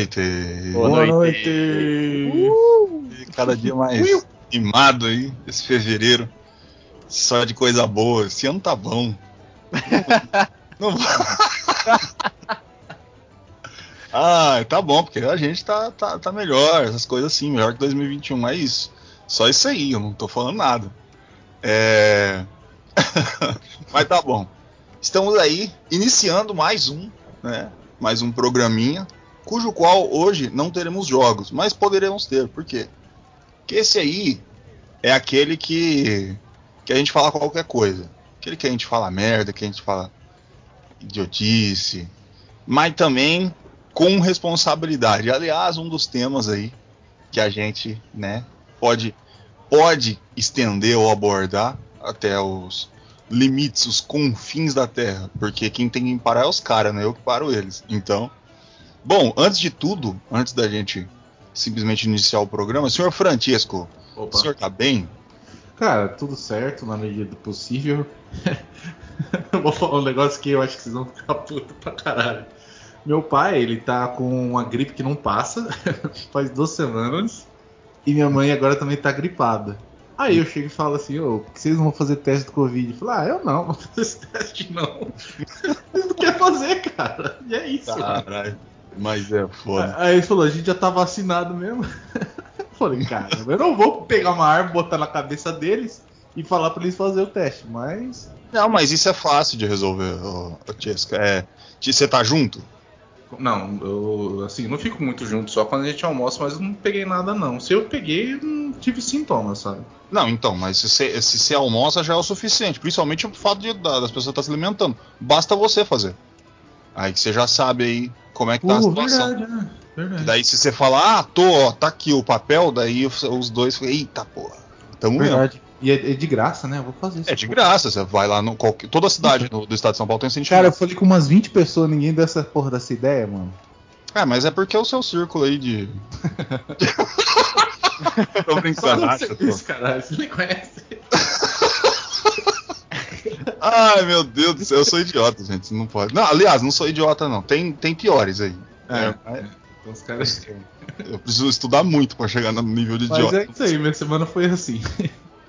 Noite! Boa, Boa noite. noite. Cada dia mais animado aí, esse fevereiro. Só de coisa boa. Esse ano tá bom. Não Ah, tá bom, porque a gente tá, tá, tá melhor, essas coisas assim, melhor que 2021, é isso. Só isso aí, eu não tô falando nada. É... Mas tá bom. Estamos aí, iniciando mais um, né? Mais um programinha, cujo qual hoje não teremos jogos, mas poderemos ter. Por quê? Porque esse aí é aquele que, que a gente fala qualquer coisa. Aquele que a gente fala merda, que a gente fala idiotice, mas também com responsabilidade. Aliás, um dos temas aí que a gente, né, pode pode estender ou abordar até os limites, os confins da Terra, porque quem tem que parar é os caras, não é eu que paro eles. Então, bom, antes de tudo, antes da gente simplesmente iniciar o programa, senhor Francesco, Opa. o senhor tá bem? Cara, tudo certo na medida do possível. eu vou falar um negócio que eu acho que vocês vão ficar putos pra caralho. Meu pai, ele tá com uma gripe que não passa, faz duas semanas. E minha mãe agora também tá gripada. Aí eu chego e falo assim, ô, por que vocês não vão fazer teste do Covid? Ele fala, ah, eu não, não vou fazer esse teste não. Vocês não querem fazer, cara. E é isso. Caralho. Mas é foda. Aí ele falou, a gente já tá vacinado mesmo. Eu falei, cara, eu não vou pegar uma arma, botar na cabeça deles e falar pra eles fazer o teste, mas. Não, mas isso é fácil de resolver, ô. É, você tá junto? Não, eu assim, não fico muito junto, só quando a gente almoça, mas eu não peguei nada não. Se eu peguei, eu não tive sintomas, sabe? Não, então, mas se você, se você almoça já é o suficiente. Principalmente o fato de, da- das pessoas estar se alimentando. Basta você fazer. Aí que você já sabe aí como é que tá a Uh, situação. verdade, né? Verdade. Daí se você falar, ah, tô, ó, tá aqui o papel, daí os, dois eita porra, tamo. Verdade. E é, é de graça, né? Eu vou fazer isso. É de graça, você vai lá no qualquer. Toda a cidade do, do estado de São Paulo tem sentido. Cara, eu falei com umas 20 pessoas, ninguém deu essa porra dessa ideia, mano. É, mas é porque é o seu círculo aí de. tô brincando. Isso, caralho, você nem conhece. Ai, meu Deus do céu, eu sou idiota, gente. Não pode. Não, aliás, não sou idiota, não. Tem, tem piores aí. É, É, Então os caras. Eu preciso estudar muito pra chegar no nível de Mas idiota. é isso aí, minha semana foi assim.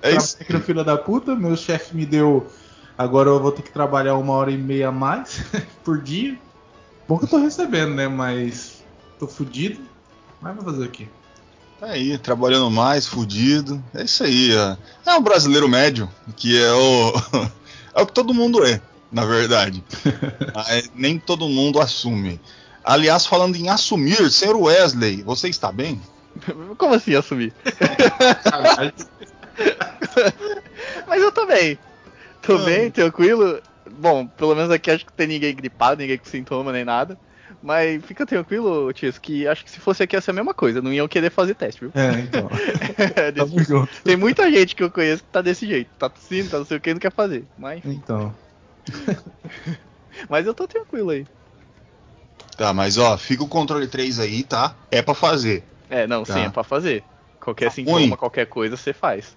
É isso. Trabalhei no filho da puta, meu chefe me deu. Agora eu vou ter que trabalhar uma hora e meia a mais por dia. Bom que eu tô recebendo, né? Mas tô fudido. Mas vou fazer o quê? Tá aí, trabalhando mais, fudido. É isso aí. ó. É um brasileiro médio, que é o. é o que todo mundo é, na verdade. Mas nem todo mundo assume. Aliás, falando em assumir, senhor Wesley, você está bem? Como assim assumir? Mas eu tô bem. Tô Ah. bem, tranquilo. Bom, pelo menos aqui acho que não tem ninguém gripado, ninguém com sintoma nem nada. Mas fica tranquilo, Tias, que acho que se fosse aqui ia ser a mesma coisa. Não iam querer fazer teste, viu? É, então. É desse Tamo junto. Tem muita gente que eu conheço que tá desse jeito. Tá tossindo, tá não sei o que, não quer fazer. Mas, Então. mas eu tô tranquilo aí. Tá, mas ó, fica o controle 3 aí, tá? É pra fazer. É, não, Tá. sim, é pra fazer. Qualquer Tá sintoma, ruim. qualquer coisa, você faz.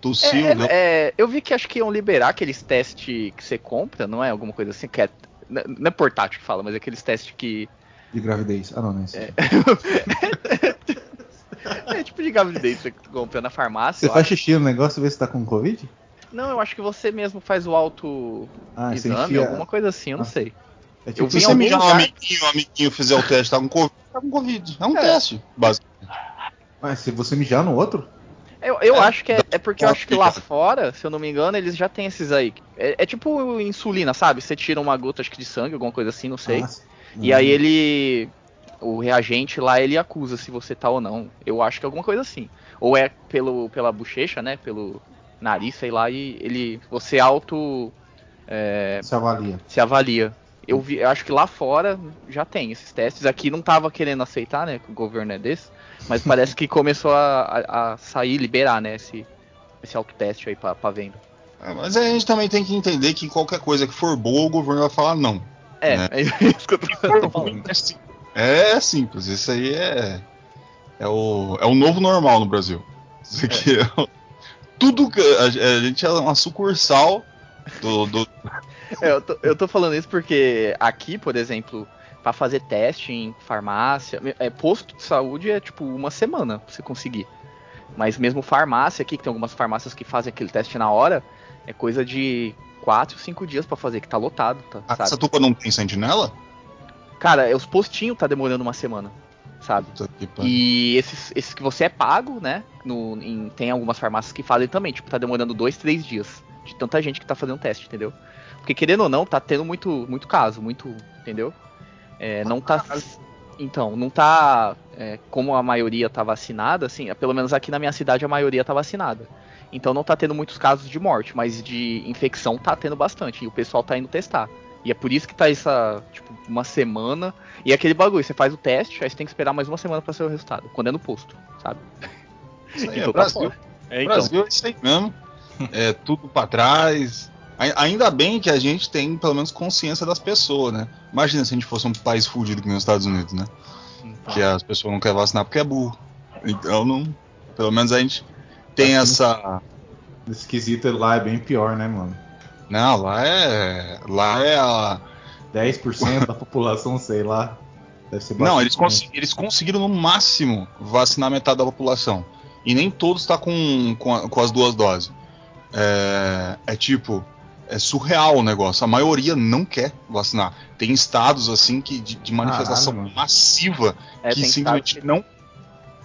Tossiu, É, não? é, eu vi que acho que iam liberar aqueles testes que você compra, não é? Alguma coisa assim, que é. Não não é portátil que fala, mas é aqueles testes que. De gravidez. Ah, não, não é isso. É, é tipo de gravidez que tu compra na farmácia. Você eu faz acho. xixi no negócio e vê se tá com Covid? Não, eu acho que você mesmo faz o auto Ah, exame, enfia. alguma coisa assim, eu não Ah. sei. É eu tipo, Se vi em você mijar um amiguinho, o amiguinho fizer o teste, tá com Covid, tá com Covid. É um É. teste, basicamente. Mas se você mijar no outro? Eu, eu É, acho que é, é porque eu acho que lá fora, se eu não me engano, eles já têm esses aí. É, é tipo insulina, sabe? Você tira uma gota acho que de sangue, alguma coisa assim, não sei. Ah, E aí ele. O reagente lá, ele acusa se você tá ou não. Eu acho que é alguma coisa assim. Ou é pelo, pela bochecha, né? Pelo nariz, sei lá, e ele. Você auto. é, Se avalia. se avalia. Eu, vi, eu acho que lá fora já tem esses testes. Aqui não tava querendo aceitar, né? Que o governo é desse. Mas parece que começou a, a, a sair, liberar, né? Esse, esse autoteste aí pra, pra venda. É, mas a gente também tem que entender que qualquer coisa que for boa, o governo vai falar não. É, Né? é isso que eu tô, falando. É sim- É simples, isso aí é. É o, é o novo normal no Brasil. Isso aqui é. o- tudo que. A, a gente é uma sucursal do. do É, eu, tô, eu tô falando isso porque aqui, por exemplo, pra fazer teste em farmácia, é, posto de saúde é tipo uma semana pra você conseguir. Mas mesmo farmácia aqui, que tem algumas farmácias que fazem aquele teste na hora, é coisa de 4, 5 dias pra fazer, que tá lotado, tá, a sabe? Satuba não tem sentinela? Cara, é, os postinhos tá demorando uma semana, sabe? E esses, esses que você é pago, né? No, em- tem algumas farmácias que fazem também, tipo, tá demorando dois, três dias. De tanta gente que tá fazendo teste, entendeu? Porque querendo ou não, tá tendo muito, muito caso, muito. Entendeu? É, não tá. Então, não tá. é, como a maioria tá vacinada, assim, pelo menos aqui na minha cidade a maioria tá vacinada. Então não tá tendo muitos casos de morte, mas de infecção tá tendo bastante. E o pessoal tá indo testar. E é por isso que tá essa, tipo, uma semana. E é aquele bagulho, você faz o teste, aí você tem que esperar mais uma semana pra ser o resultado. Quando é no posto, sabe? Isso aí é Então tá Brasil. fora. É, então. Brasil é isso aí mesmo. É tudo pra trás. Ai- Ainda bem que a gente tem pelo menos consciência das pessoas, né? Imagina se a gente fosse um país fudido que nem os Estados Unidos, né? Então. Que as pessoas não querem vacinar porque é burro. Então não. Pelo menos a gente tem Acho que essa. Esse quesito lá é bem pior, né, mano? Não, lá é. Lá é a. 10% da população, sei lá. Deve ser Não, bastante eles, consi- eles conseguiram no máximo vacinar metade da população. E nem todos tá com, com, a- com as duas doses. É, é tipo, é surreal o negócio. A maioria não quer vacinar. Tem estados assim que de, de manifestação Caralho, massiva É, que simplesmente estados não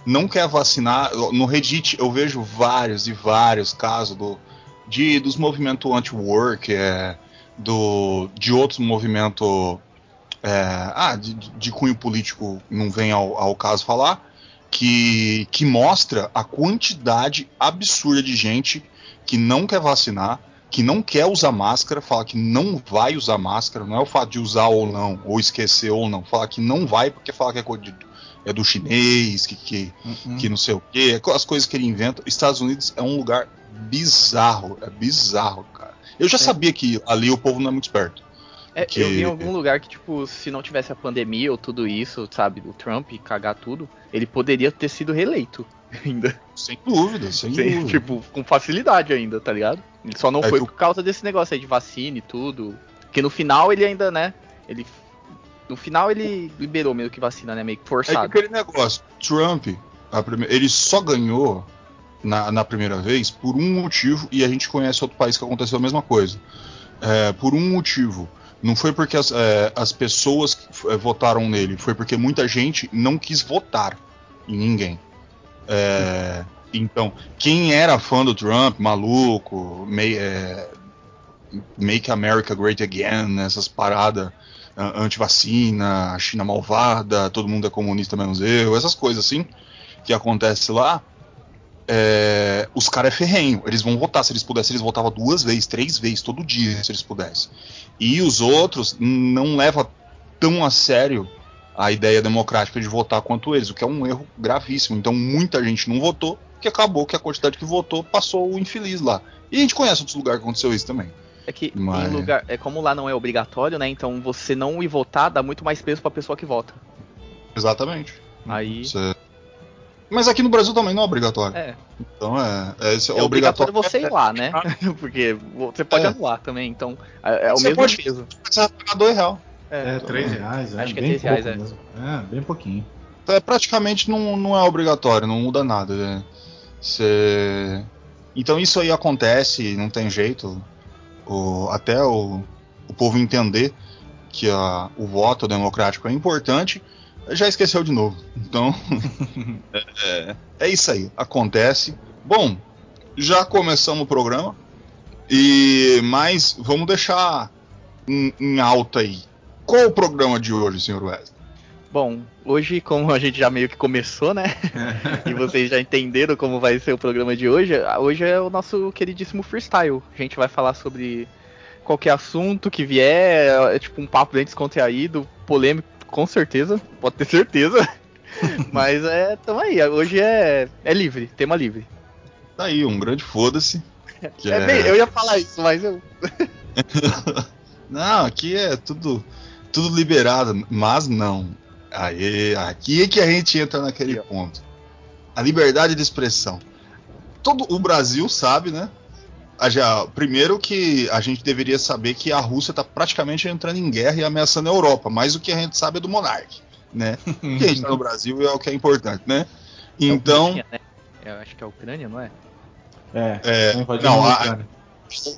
não quer vacinar. No Reddit eu vejo vários e vários casos do de dos movimentos anti-work, é, do de outros movimentos é, ah, de, de- de cunho político não vem ao, ao caso falar, que, que mostra a quantidade absurda de gente que não quer vacinar, que não quer usar máscara, fala que não vai usar máscara, não é o fato de usar ou não, ou esquecer ou não, fala que não vai porque fala que é, coisa de- é do chinês, que, que, Uhum. que não sei o quê, as coisas que ele inventa. Estados Unidos é um lugar bizarro, é bizarro, cara. Eu já sabia que ali o povo não é muito esperto. É, que- Eu vi em algum lugar que, tipo, se não tivesse a pandemia ou tudo isso, sabe, o Trump cagar tudo, ele poderia ter sido reeleito ainda. Sem dúvida, sem Sem- dúvida. tipo, com facilidade ainda, tá ligado? Ele só não É foi por causa desse negócio aí de vacina e tudo. Porque no final ele ainda, né? Ele. No final ele liberou meio que vacina, né? Meio que É que forçado. aquele negócio, Trump, prime- ele só ganhou na, na primeira vez por um motivo, e a gente conhece outro país que aconteceu a mesma coisa. É, por um motivo. Não foi porque as, é, as pessoas votaram nele, foi porque muita gente não quis votar em ninguém. É, então, quem era fã do Trump, maluco, mei- é, Make America Great Again, essas paradas ah, anti-vacina, China malvada, todo mundo é comunista menos eu, essas coisas assim que acontece lá. é, os caras é ferrenho, eles vão votar. Se eles pudessem, eles votavam duas vezes, três vezes, todo dia, se eles pudessem. E os outros não levam tão a sério a ideia democrática de votar quanto eles, o que é um erro gravíssimo. Então muita gente não votou, que acabou que a quantidade que votou passou o infeliz lá. E a gente conhece outros lugares que aconteceu isso também. É que Mas- em lugar. É como lá não é obrigatório, né? Então você não ir votar dá muito mais peso pra pessoa que vota. Exatamente. Aí. Você- Mas aqui no Brasil também não é obrigatório. É, Então é, é, esse- é obrigatório você ir lá, né? Porque você pode É. anular também, então é, é o Você mesmo pode- peso. Você vai pagar dois real. É, 3 reais, é Acho que é bem três reais, pouco é. mesmo. É, bem pouquinho. Então, é, praticamente não, não é obrigatório, não muda nada. né? Você... Então isso aí acontece, não tem jeito. O- até o, o povo entender que a- o voto democrático é importante, já esqueceu de novo. Então é, é- é isso aí, acontece. Bom, já começamos o programa. E mas vamos deixar em, em alta aí. Qual o programa de hoje, senhor Wesley? Bom, hoje, como a gente já meio que começou, né? e vocês já entenderam como vai ser o programa de hoje, hoje é o nosso queridíssimo freestyle. A gente vai falar sobre qualquer assunto que vier, é tipo um papo bem descontraído, polêmico, com certeza, pode ter certeza. Mas é, tamo aí, hoje é, é livre, tema livre. Tá aí, um grande foda-se. É, é... Bem, eu ia falar isso, mas eu. não, aqui é tudo, tudo liberado, mas não. Aí, aqui é que a gente entra naquele ponto. A liberdade de expressão. Todo o Brasil sabe, né? Já, primeiro que a gente deveria saber que a Rússia está praticamente entrando em guerra e ameaçando a Europa, mas o que a gente sabe é do Monark, né? Porque a gente está no Brasil é o que é importante, né? É então. É né? Eu acho que é a Ucrânia, não é? É, é não, a,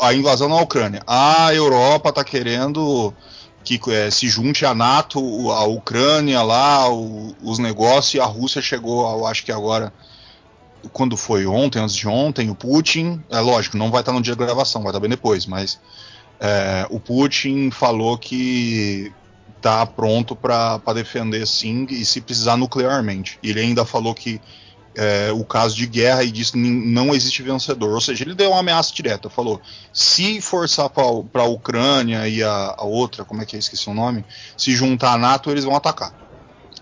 a, invasão na Ucrânia. A Europa está querendo que é, se junte a NATO, a Ucrânia lá, o, os negócios, e a Rússia chegou, eu acho que agora quando foi ontem, antes de ontem, o Putin, é lógico, não vai estar no dia da gravação, vai estar bem depois, mas é, o Putin falou que está pronto para defender sim e se precisar nuclearmente. Ele ainda falou que é, o caso de guerra e disse que não existe vencedor. Ou seja, ele deu uma ameaça direta. Falou: se forçar para a Ucrânia e a, a, outra, como é que é? Esqueci o nome, se juntar à NATO, eles vão atacar.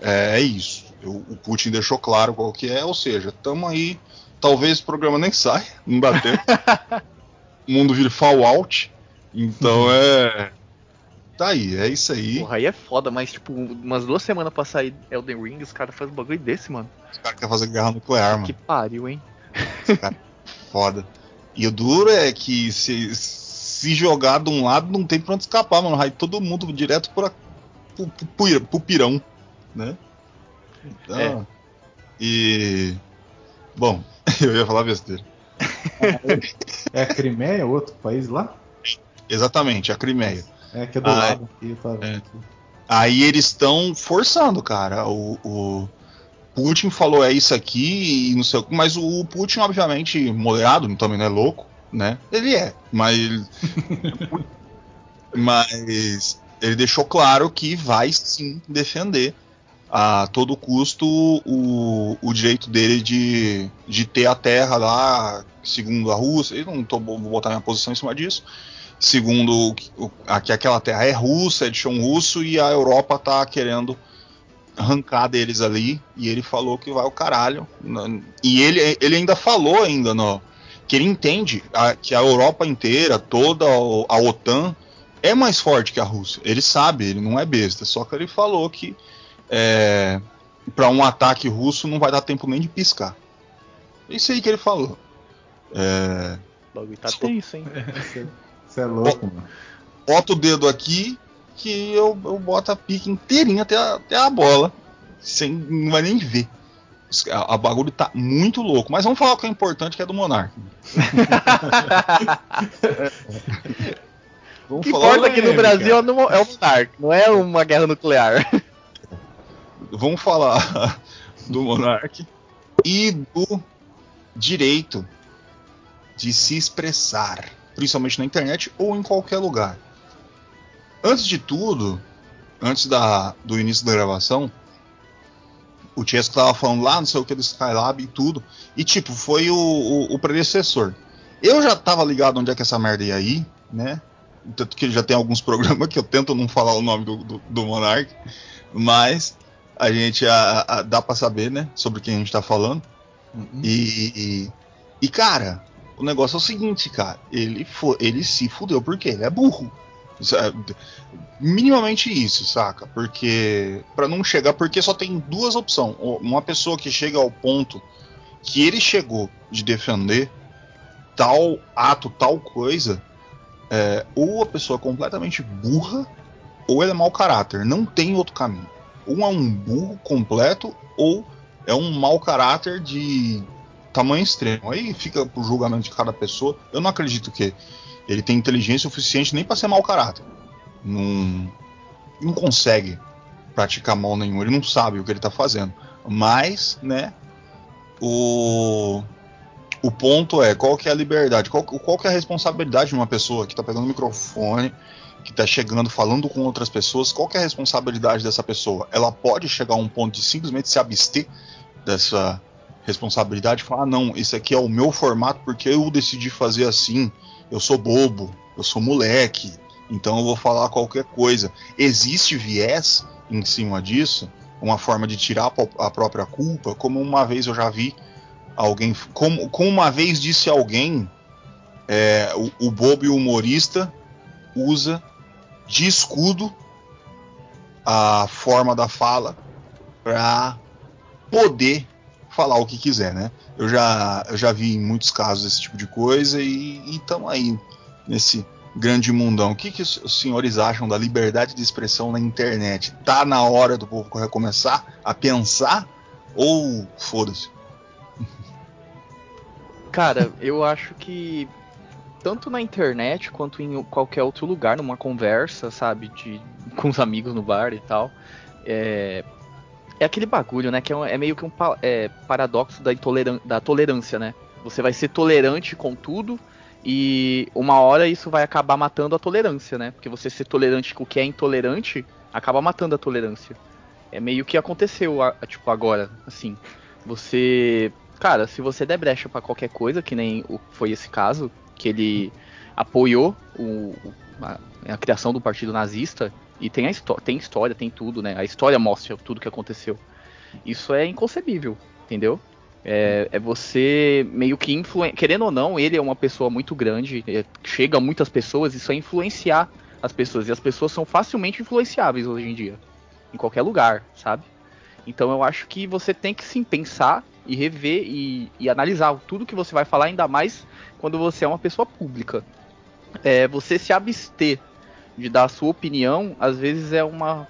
É, é isso. O, o Putin deixou claro qual que é, ou seja, estamos aí. Talvez o programa nem saia, não bateu. o mundo vira Fallout. Então uhum. é. Tá aí, é isso aí. Porra, aí é foda, mas tipo, umas duas semanas pra sair Elden Ring, os caras fazem um bagulho desse, mano. Os caras querem fazer guerra nuclear, mano. Que pariu, hein? Cara, foda. E o duro é que se, se jogar de um lado não tem pra onde escapar, mano. Vai todo mundo direto pra, pro, pro, pro pirão, né? Então, é. E. Bom, eu ia falar besteira. É a Crimeia, outro país lá? Exatamente, a Crimeia. É, que é do ah, lado aqui, tá é. Aí eles estão forçando, cara. O, o, Putin falou é isso aqui e não sei o que, mas o Putin, obviamente, moderado, também não é louco, né? Ele é, mas. mas ele deixou claro que vai sim defender a todo custo o, o direito dele de, de ter a terra lá, segundo a Rússia. Eu não tô, vou botar minha posição em cima disso. Segundo que aquela terra é russa, é de chão russo e a Europa tá querendo arrancar deles ali. E ele falou que vai o caralho. E ele, ele ainda falou ainda no, que ele entende a, que a Europa inteira, toda a OTAN, é mais forte que a Rússia. Ele sabe, ele não é besta. Só que ele falou que é, para um ataque russo não vai dar tempo nem de piscar. É isso aí que ele falou. É... Logo tá tenso, hein? Você é louco, mano. Bota o dedo aqui que eu, eu boto a pique inteirinha até a, até a bola. Sem, não vai nem ver. A, a, bagulho tá muito louco. Mas vamos falar o que é importante, que é do Monark. vamos o que falar importa aqui no Brasil é o Monark, não é uma guerra nuclear vamos falar do Monark e do direito de se expressar, principalmente na internet ou em qualquer lugar. Antes de tudo, antes da, do início da gravação, o Chesco tava falando lá, não sei o que do Skylab e tudo, e tipo, foi o, o, o, predecessor. Eu já tava ligado onde é que essa merda ia ir, né? Tanto que já tem alguns programas que eu tento não falar o nome do, do, do Monark, mas a gente a, a, dá para saber, né, sobre quem a gente tá falando. Uhum. E, e, e, cara, o negócio é o seguinte, cara, ele, ele se fudeu porque ele é burro. Minimamente isso, saca? Porque para não chegar, porque só tem duas opções. Uma pessoa que chega ao ponto que ele chegou de defender tal ato, tal coisa, é, ou a pessoa é completamente burra, ou é mau caráter. Não tem outro caminho um é um burro completo ou é um mau caráter de tamanho extremo. Aí fica pro julgamento de cada pessoa. Eu não acredito que ele tem inteligência suficiente nem para ser mau caráter. Não, não consegue praticar mal nenhum. Ele não sabe o que ele tá fazendo. Mas, né? O o ponto é qual que é a liberdade, qual, qual que é a responsabilidade de uma pessoa que está pegando o microfone que está chegando falando com outras pessoas, qual é a responsabilidade dessa pessoa? Ela pode chegar a um ponto de simplesmente se abster dessa, responsabilidade e falar: ah, não, esse aqui é o meu formato porque eu decidi fazer assim. Eu sou bobo, eu sou moleque, então eu vou falar qualquer coisa. Existe viés em cima disso, uma forma de tirar a própria culpa, como uma vez eu já vi alguém, como, como uma vez disse alguém, é, o, o bobo e o humorista usa de escudo a forma da fala para poder falar o que quiser, né? Eu já, eu já vi em muitos casos esse tipo de coisa e estamos aí nesse grande mundão. O que, que os senhores acham da liberdade de expressão na internet? Tá na hora do povo recomeçar a pensar ou foda-se? Cara, eu acho que tanto na internet quanto em qualquer outro lugar, numa conversa, sabe, de, com os amigos no bar e tal, é, é aquele bagulho, né, que é, é meio que um é, paradoxo da, da tolerância, né? Você vai ser tolerante com tudo e uma hora isso vai acabar matando a tolerância, né? Porque você ser tolerante com o que é intolerante acaba matando a tolerância. É meio que aconteceu, tipo, agora, assim. Você cara, se você der brecha para qualquer coisa, que nem foi esse caso, que ele apoiou o, a, a, criação do partido nazista, e tem, a tem história, tem tudo, né? A história mostra tudo que aconteceu. Isso é inconcebível, entendeu? É, é você meio que influenciar. Querendo ou não, ele é uma pessoa muito grande, é, chega a muitas pessoas, isso é influenciar as pessoas. E as pessoas são facilmente influenciáveis hoje em dia. Em qualquer lugar, sabe? Então eu acho que você tem que sim pensar e rever e, e analisar tudo que você vai falar, ainda mais quando você é uma pessoa pública. É, você se abster de dar a sua opinião, às vezes é uma.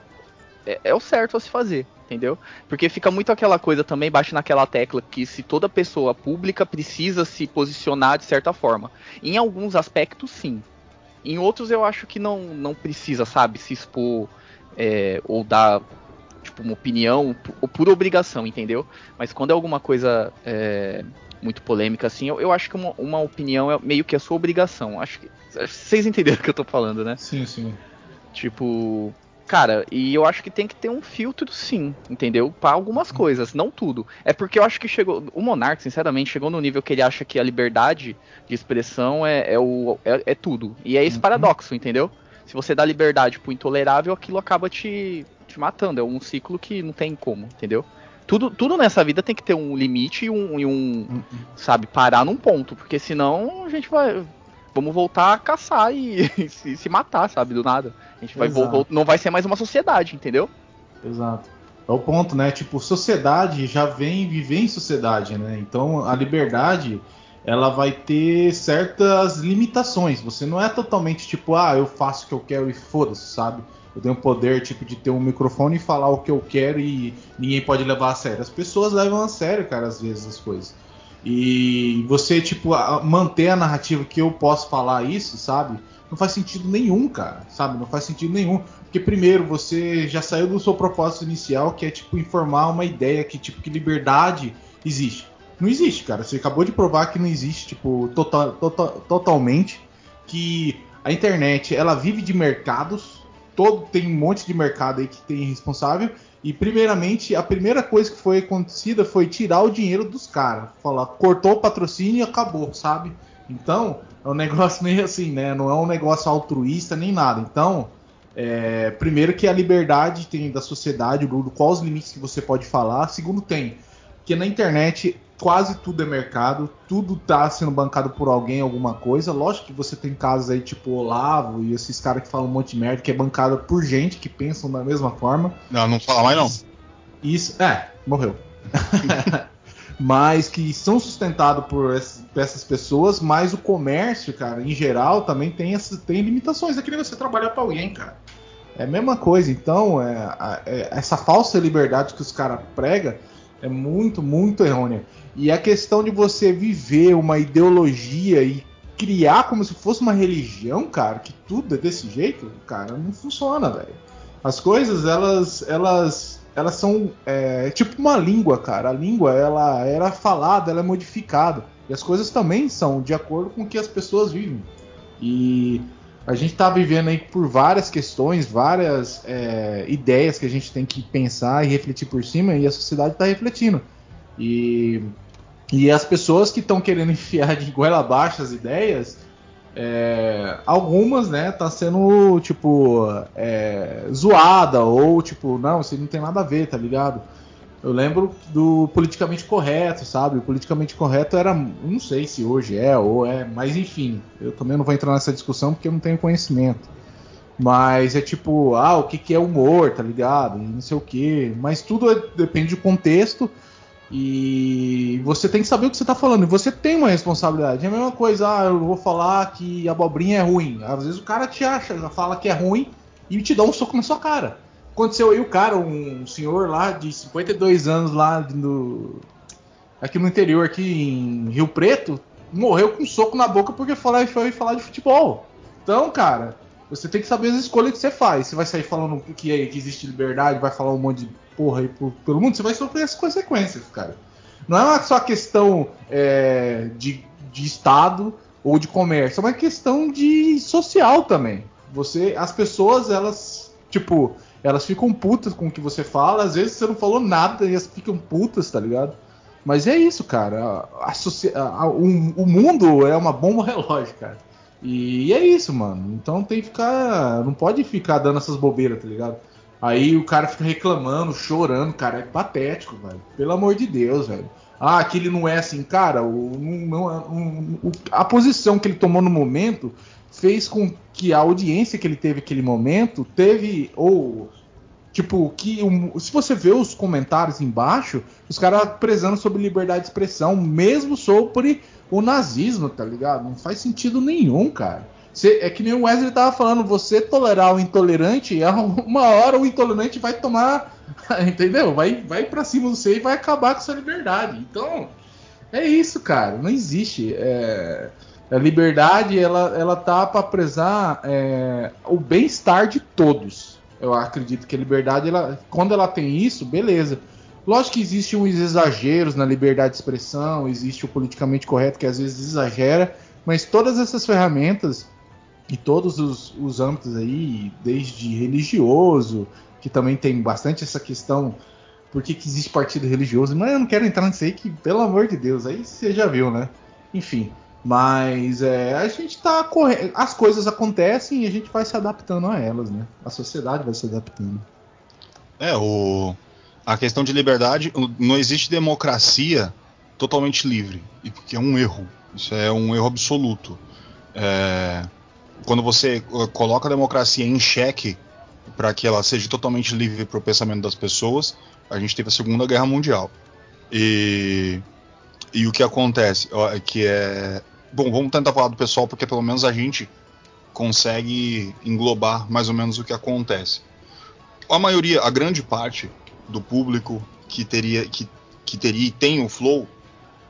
É, é, o certo a se fazer, entendeu? Porque fica muito aquela coisa também, bate naquela tecla que se toda pessoa pública precisa se posicionar de certa forma. Em alguns aspectos, sim. Em outros, eu acho que não, não precisa, sabe, se expor é, ou dar tipo, uma opinião ou por obrigação, entendeu? Mas quando é alguma coisa é, muito polêmica assim, eu, eu acho que uma, uma, opinião é meio que a sua obrigação. Acho que vocês entenderam o que eu tô falando, né? Sim, sim. Tipo, cara, e eu acho que tem que ter um filtro sim, entendeu? Para algumas uhum. coisas, não tudo. É porque eu acho que chegou, o Monark, sinceramente, chegou no nível que ele acha que a liberdade de expressão é, é o é, é tudo. E é esse uhum. paradoxo, entendeu? Se você dá liberdade pro intolerável, aquilo acaba te te matando. É um ciclo que não tem como, entendeu? Tudo, tudo nessa vida tem que ter um limite e um, e um sabe, parar num ponto, porque senão a gente vai. Vamos voltar a caçar e, e se, se, matar, sabe, do nada. A gente vai voltar, não vai ser mais uma sociedade, entendeu? Exato. É o ponto, né? Tipo, sociedade já vem viver em sociedade, né? Então a liberdade ela vai ter certas limitações. Você não é totalmente tipo, ah, eu faço o que eu quero e foda-se, sabe? Eu tenho poder tipo de ter um microfone e falar o que eu quero e ninguém pode levar a sério. As pessoas levam a sério, cara, às vezes as coisas. E você tipo manter a narrativa que eu posso falar isso, sabe? Não faz sentido nenhum, cara, sabe? Não faz sentido nenhum. Porque primeiro você já saiu do seu propósito inicial, que é tipo informar uma ideia que tipo que liberdade existe. Não existe, cara. Você acabou de provar que não existe, tipo, total, total, totalmente que a internet ela vive de mercados todo tem um monte de mercado aí que tem responsável. E primeiramente, a primeira coisa que foi acontecida foi tirar o dinheiro dos caras. Falar, cortou o patrocínio e acabou, sabe? Então, é um negócio meio assim, né? Não é um negócio altruísta nem nada. Então, é, primeiro que a liberdade tem da sociedade, do, qual os limites que você pode falar. Segundo, tem que na internet quase tudo é mercado, tudo tá sendo bancado por alguém, alguma coisa. Lógico que você tem casos aí tipo Olavo e esses caras que falam um monte de merda, que é bancada por gente que pensam da mesma forma. Não, não fala mais não. Isso, é, morreu. mas que são sustentados por essas pessoas, mas o comércio, cara, em geral, também tem, essas, tem limitações. É que nem você trabalhar para alguém, cara. É a mesma coisa. Então, é, é, essa falsa liberdade que os caras pregam é muito, muito errônea. E a questão de você viver uma ideologia e criar como se fosse uma religião, cara, que tudo é desse jeito, cara, não funciona, velho. As coisas, elas, elas, elas são é, tipo uma língua, cara. A língua, ela era falada, ela é modificada. E as coisas também são de acordo com o que as pessoas vivem. E a gente está vivendo aí por várias questões, várias é, ideias que a gente tem que pensar e refletir por cima, e a sociedade está refletindo. E E as pessoas que estão querendo enfiar de goela abaixo as ideias, é, algumas, né, tá sendo, tipo, é, zoada, ou tipo, não, isso não tem nada a ver, tá ligado? Eu lembro do politicamente correto, sabe? O politicamente correto era, não sei se hoje é ou é, mas enfim, eu também não vou entrar nessa discussão porque eu não tenho conhecimento. Mas é tipo, ah, o que, que é humor, tá ligado? E não sei o que. Mas tudo é, depende do contexto. E você tem que saber o que você está falando. E você tem uma responsabilidade. É a mesma coisa, ah, eu vou falar que abobrinha é ruim. Às vezes o cara te acha, fala que é ruim e te dá um soco na sua cara. Aconteceu aí o cara, um senhor lá de 52 anos lá no, aqui no interior, aqui em Rio Preto, morreu com um soco na boca porque foi, foi falar de futebol. Então, cara, você tem que saber as escolhas que você faz. Você vai sair falando que, que existe liberdade, vai falar um monte de porra aí pelo mundo, você vai sofrer as consequências, cara. Não é só questão é, de, de Estado ou de comércio, é uma questão de social também. Você, as pessoas, elas, tipo, elas ficam putas com o que você fala, às vezes você não falou nada e elas ficam putas, tá ligado? Mas é isso, cara. A, a, a, o, o, mundo é uma bomba relógio, cara. E é isso, mano. Então tem que ficar. Não pode ficar dando essas bobeiras, tá ligado? Aí o cara fica reclamando, chorando, cara. É patético, velho. Pelo amor de Deus, velho. Ah, aquele não é assim, cara. O, não, não, a posição que ele tomou no momento fez com que a audiência que ele teve naquele momento teve ou tipo que um, se você vê os comentários embaixo, os caras prezando sobre liberdade de expressão, mesmo sobre o nazismo, tá ligado? Não faz sentido nenhum, cara. Cê, é que nem o Wesley tava falando, você tolerar o intolerante, uma hora o intolerante vai tomar, entendeu? Vai, vai para cima de você e vai acabar com sua liberdade. Então, é isso, cara. Não existe. É, a liberdade, ela, ela tá para prezar é, o bem-estar de todos. Eu acredito que a liberdade, ela, quando ela tem isso, beleza. Lógico que existem uns exageros na liberdade de expressão, existe o politicamente correto que às vezes exagera, mas todas essas ferramentas e todos os, os âmbitos aí, desde religioso, que também tem bastante essa questão por que, que existe partido religioso, mas eu não quero entrar nisso aí, que pelo amor de Deus, aí você já viu, né? Enfim, mas é, a gente tá correndo. As coisas acontecem e a gente vai se adaptando a elas, né? A sociedade vai se adaptando. É, o... a questão de liberdade, não existe democracia totalmente livre, e porque é um erro. Isso é um erro absoluto. É... Quando você uh, coloca a democracia em xeque para que ela seja totalmente livre para o pensamento das pessoas, a gente teve a Segunda Guerra Mundial. E, e o que acontece, que é Bom, vamos tentar falar do pessoal porque pelo menos a gente consegue englobar mais ou menos o que acontece. A maioria, a grande parte do público que teria que, que teria e tem o flow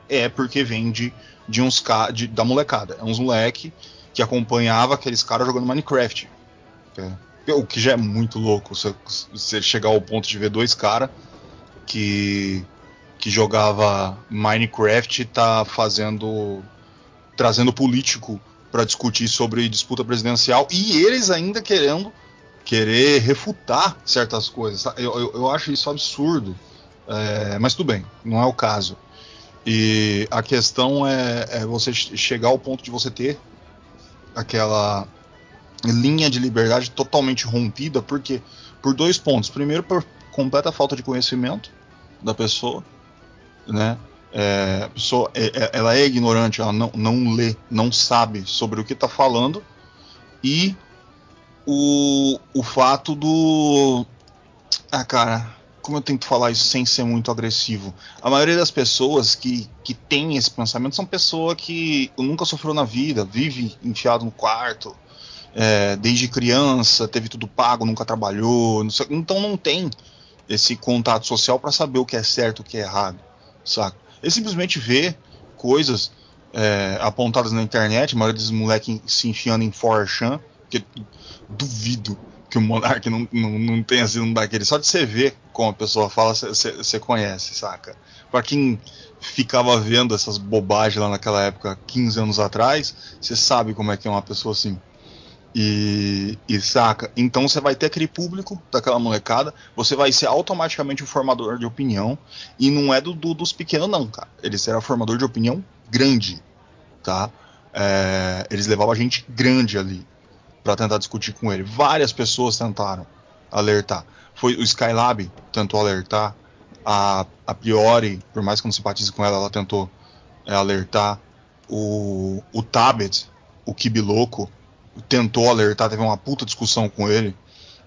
é porque vem de, de uns de, da molecada. É uns moleque que acompanhava aqueles caras jogando Minecraft. É, o que já é muito louco você, você chegar ao ponto de ver dois caras que que jogava Minecraft e tá fazendo trazendo político para discutir sobre disputa presidencial e eles ainda querendo querer refutar certas coisas. Eu, eu, eu acho isso absurdo, é, mas tudo bem, não é o caso. E a questão é, é você chegar ao ponto de você ter aquela linha de liberdade totalmente rompida, porque por dois pontos. Primeiro, por completa falta de conhecimento da pessoa, né? É, a pessoa é, é, ela é ignorante, ela não, não lê, não sabe sobre o que está falando, e o, o fato do. Ah, cara, como eu tento falar isso sem ser muito agressivo? A maioria das pessoas que, que tem esse pensamento são pessoas que nunca sofreu na vida, vive enfiado no quarto, é, desde criança, teve tudo pago, nunca trabalhou, não sei, então não tem esse contato social para saber o que é certo o que é errado, saca? Ele simplesmente vê coisas é, apontadas na internet, a maioria dos moleques se enfiando em 4chan, que duvido que o Monark não, não, não tenha sido um daqueles. Só de você ver como a pessoa fala, você conhece, saca? Pra quem ficava vendo essas bobagens lá naquela época, 15 anos atrás, você sabe como é que é uma pessoa assim. E, e, saca? Então você vai ter aquele público daquela molecada, você vai ser automaticamente um formador de opinião. E não é do, do dos pequenos, não, cara. Ele será formador de opinião grande, tá? É, eles levavam a gente grande ali para tentar discutir com ele. Várias pessoas tentaram alertar. Foi o Skylab tentou alertar. A, a Priori, por mais que eu não simpatize com ela, ela tentou é, alertar. O, o Tabet, o Kibiloco, tentou alertar, teve uma puta discussão com ele,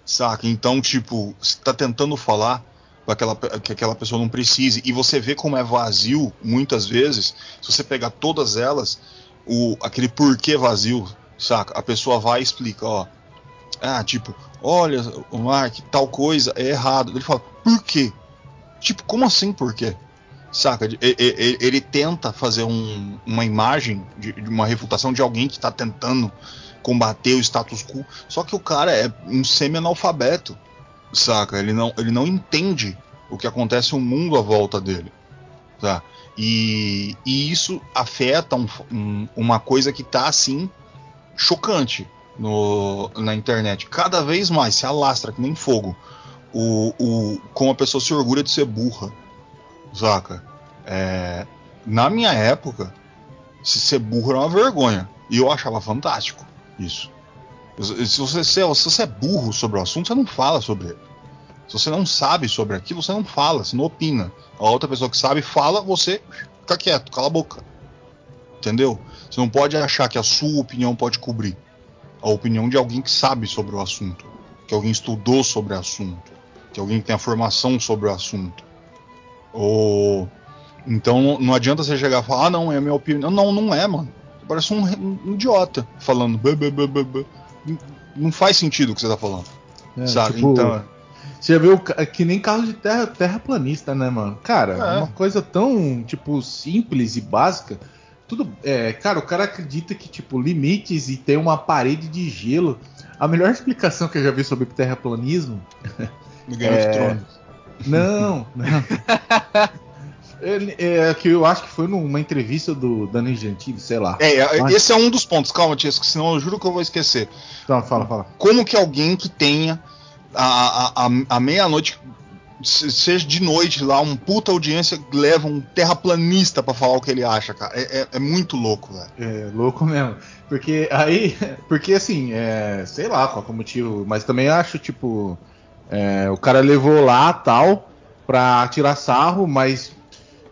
saca? Então, tipo, você tá tentando falar aquela, que aquela pessoa não precise, e você vê como é vazio, muitas vezes, se você pegar todas elas, o, aquele porquê vazio, saca? A pessoa vai e explica, ó. Ah, tipo, olha, o Mark, tal coisa é errado. Ele fala, por quê? Tipo, como assim por quê? Saca? Ele, ele, ele tenta fazer um, uma imagem de, de, uma refutação de alguém que está tentando combater o status quo. Só que o cara é um semi-analfabeto, saca? Ele não, ele não entende o que acontece no mundo à volta dele. Tá? E, e isso afeta um, um, uma coisa que está assim chocante no, na internet. Cada vez mais se alastra que nem fogo. O, o, como a pessoa se orgulha de ser burra. Saca? É, na minha época, se ser burro era uma vergonha. E eu achava fantástico isso. Se você, se você é burro sobre o assunto, você não fala sobre ele. Se você não sabe sobre aquilo, você não fala, você não opina. A outra pessoa que sabe fala, você fica quieto, cala a boca. Entendeu? Você não pode achar que a sua opinião pode cobrir a opinião de alguém que sabe sobre o assunto, que alguém estudou sobre o assunto, que alguém tem a formação sobre o assunto. Ou então não adianta você chegar e falar, ah, não, é a minha opinião. Não, não é, mano. Parece um, um idiota falando. Bê, bê, bê, não faz sentido o que você tá falando. É, sabe? Tipo, então. Você já viu que nem carro de terra, terraplanista, né, mano? Cara, é. uma coisa tão, tipo, simples e básica. Tudo. É, cara, o cara acredita que, tipo, limites e tem uma parede de gelo. A melhor explicação que eu já vi sobre terraplanismo. Game é... of Thrones. Não, não. É, é, que eu acho que foi numa entrevista do Dani Gentili, sei lá. É, é Mas... esse é um dos pontos. Calma, Tiesco, senão eu juro que eu vou esquecer. Então, fala, fala. Como que alguém que tenha a, a, a, a meia-noite seja de noite lá, um puta audiência leva um terraplanista para falar o que ele acha, cara. É, é, é, muito louco, velho. É louco mesmo. Porque aí, porque assim, é, sei lá qual é o motivo, mas também acho, tipo, é, o cara levou lá tal pra tirar sarro, mas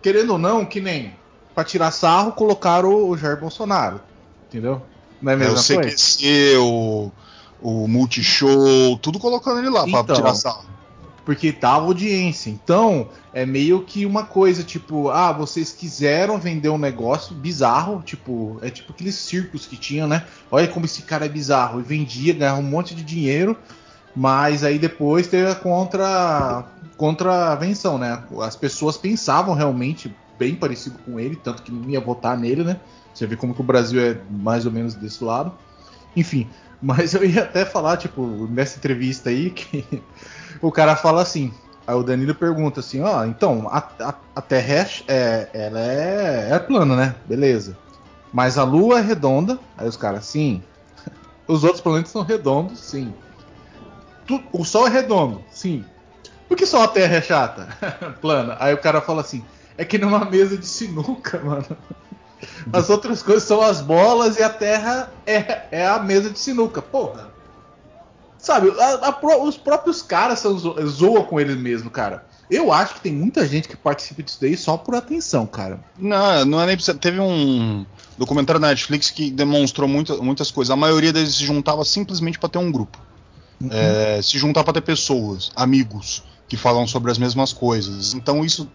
querendo ou não, que nem pra tirar sarro colocaram o Jair Bolsonaro, entendeu? Não é a mesma é, o CQC, o, o Multishow, tudo colocando ele lá então, pra tirar sarro porque tava audiência. Então, é meio que uma coisa tipo, ah, vocês quiseram vender um negócio bizarro, tipo, é tipo aqueles circos que tinham, né? Olha como esse cara é bizarro. E vendia, ganhava um monte de dinheiro, mas aí depois teve a contra contravenção, né? As pessoas pensavam realmente bem parecido com ele, tanto que não ia votar nele, né? Você vê como que o Brasil é mais ou menos desse lado. Enfim, mas eu ia até falar, tipo, nessa entrevista aí, que o cara fala assim. Aí o Danilo pergunta assim, ó, oh, então, a, a, a Terra é, ela é, é plana, né? Beleza. Mas a Lua é redonda. Aí os caras, sim. Os outros planetas são redondos, sim. Tu, o Sol é redondo, sim. Por que só a Terra é chata? plana. Aí o cara fala assim, é que numa mesa de sinuca, mano. As outras coisas são as bolas e a terra é, é a mesa de sinuca. Porra. Sabe, a, a, os próprios caras são, zoam com eles mesmo, cara. Eu acho que tem muita gente que participa disso daí só por atenção, cara. Não, não é nem Teve um documentário da Netflix que demonstrou muita, muitas coisas. A maioria deles se juntava simplesmente para ter um grupo. Uhum. É, se juntar para ter pessoas, amigos, que falam sobre as mesmas coisas. Então isso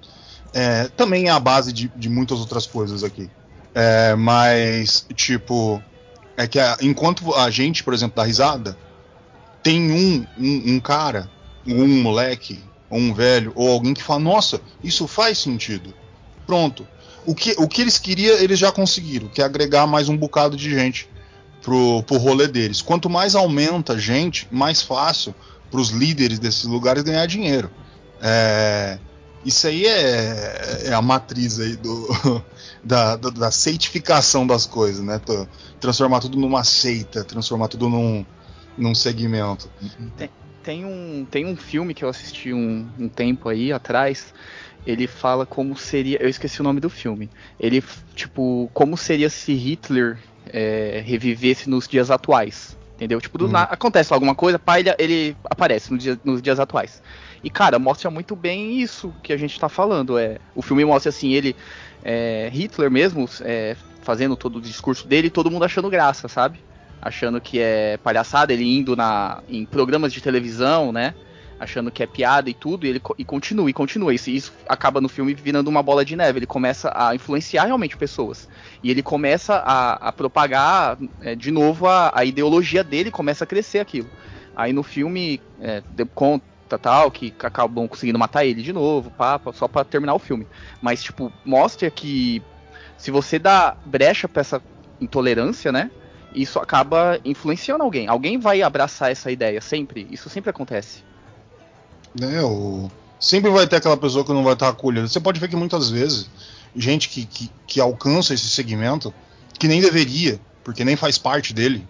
é, também é a base de, de muitas outras coisas aqui. É, mas, tipo, é que a, enquanto a gente, por exemplo, dá risada, tem um, um, um cara, um moleque, ou um velho, ou alguém que fala, nossa, isso faz sentido. Pronto. O que, o que eles queriam, eles já conseguiram, que é agregar mais um bocado de gente pro, pro rolê deles. Quanto mais aumenta a gente, mais fácil para os líderes desses lugares ganhar dinheiro. É, Isso aí é, é a matriz aí do, da, da, da seitificação das coisas, né? Transformar tudo numa seita, transformar tudo num, num segmento. Tem, tem, um, tem um filme que eu assisti um, um tempo aí atrás. Ele fala como seria. Eu esqueci o nome do filme. Ele, tipo, como seria se Hitler é, revivesse nos dias atuais. Entendeu? Tipo, do uhum. acontece alguma coisa, pá, ele, ele aparece no dia, nos dias atuais. E, cara, mostra muito bem isso que a gente tá falando. É, o filme mostra assim, ele. É, Hitler mesmo, é, fazendo todo o discurso dele, todo mundo achando graça, sabe? Achando que é palhaçada, ele indo na, em programas de televisão, né? Achando que é piada e tudo, e ele e continua, e continua. Isso, isso acaba no filme virando uma bola de neve. Ele começa a influenciar realmente pessoas. E ele começa a, a propagar é, de novo a, a, ideologia dele, começa a crescer aquilo. Aí no filme, é, conta tal, que acabam conseguindo matar ele de novo, pá, só para terminar o filme. Mas, tipo, mostra que se você dá brecha pra essa intolerância, né? Isso acaba influenciando alguém. Alguém vai abraçar essa ideia, sempre. Isso sempre acontece. Né, o... Sempre vai ter aquela pessoa que não vai estar acolhida. Você pode ver que muitas vezes, gente que, que, que alcança esse segmento, que nem deveria, porque nem faz parte dele,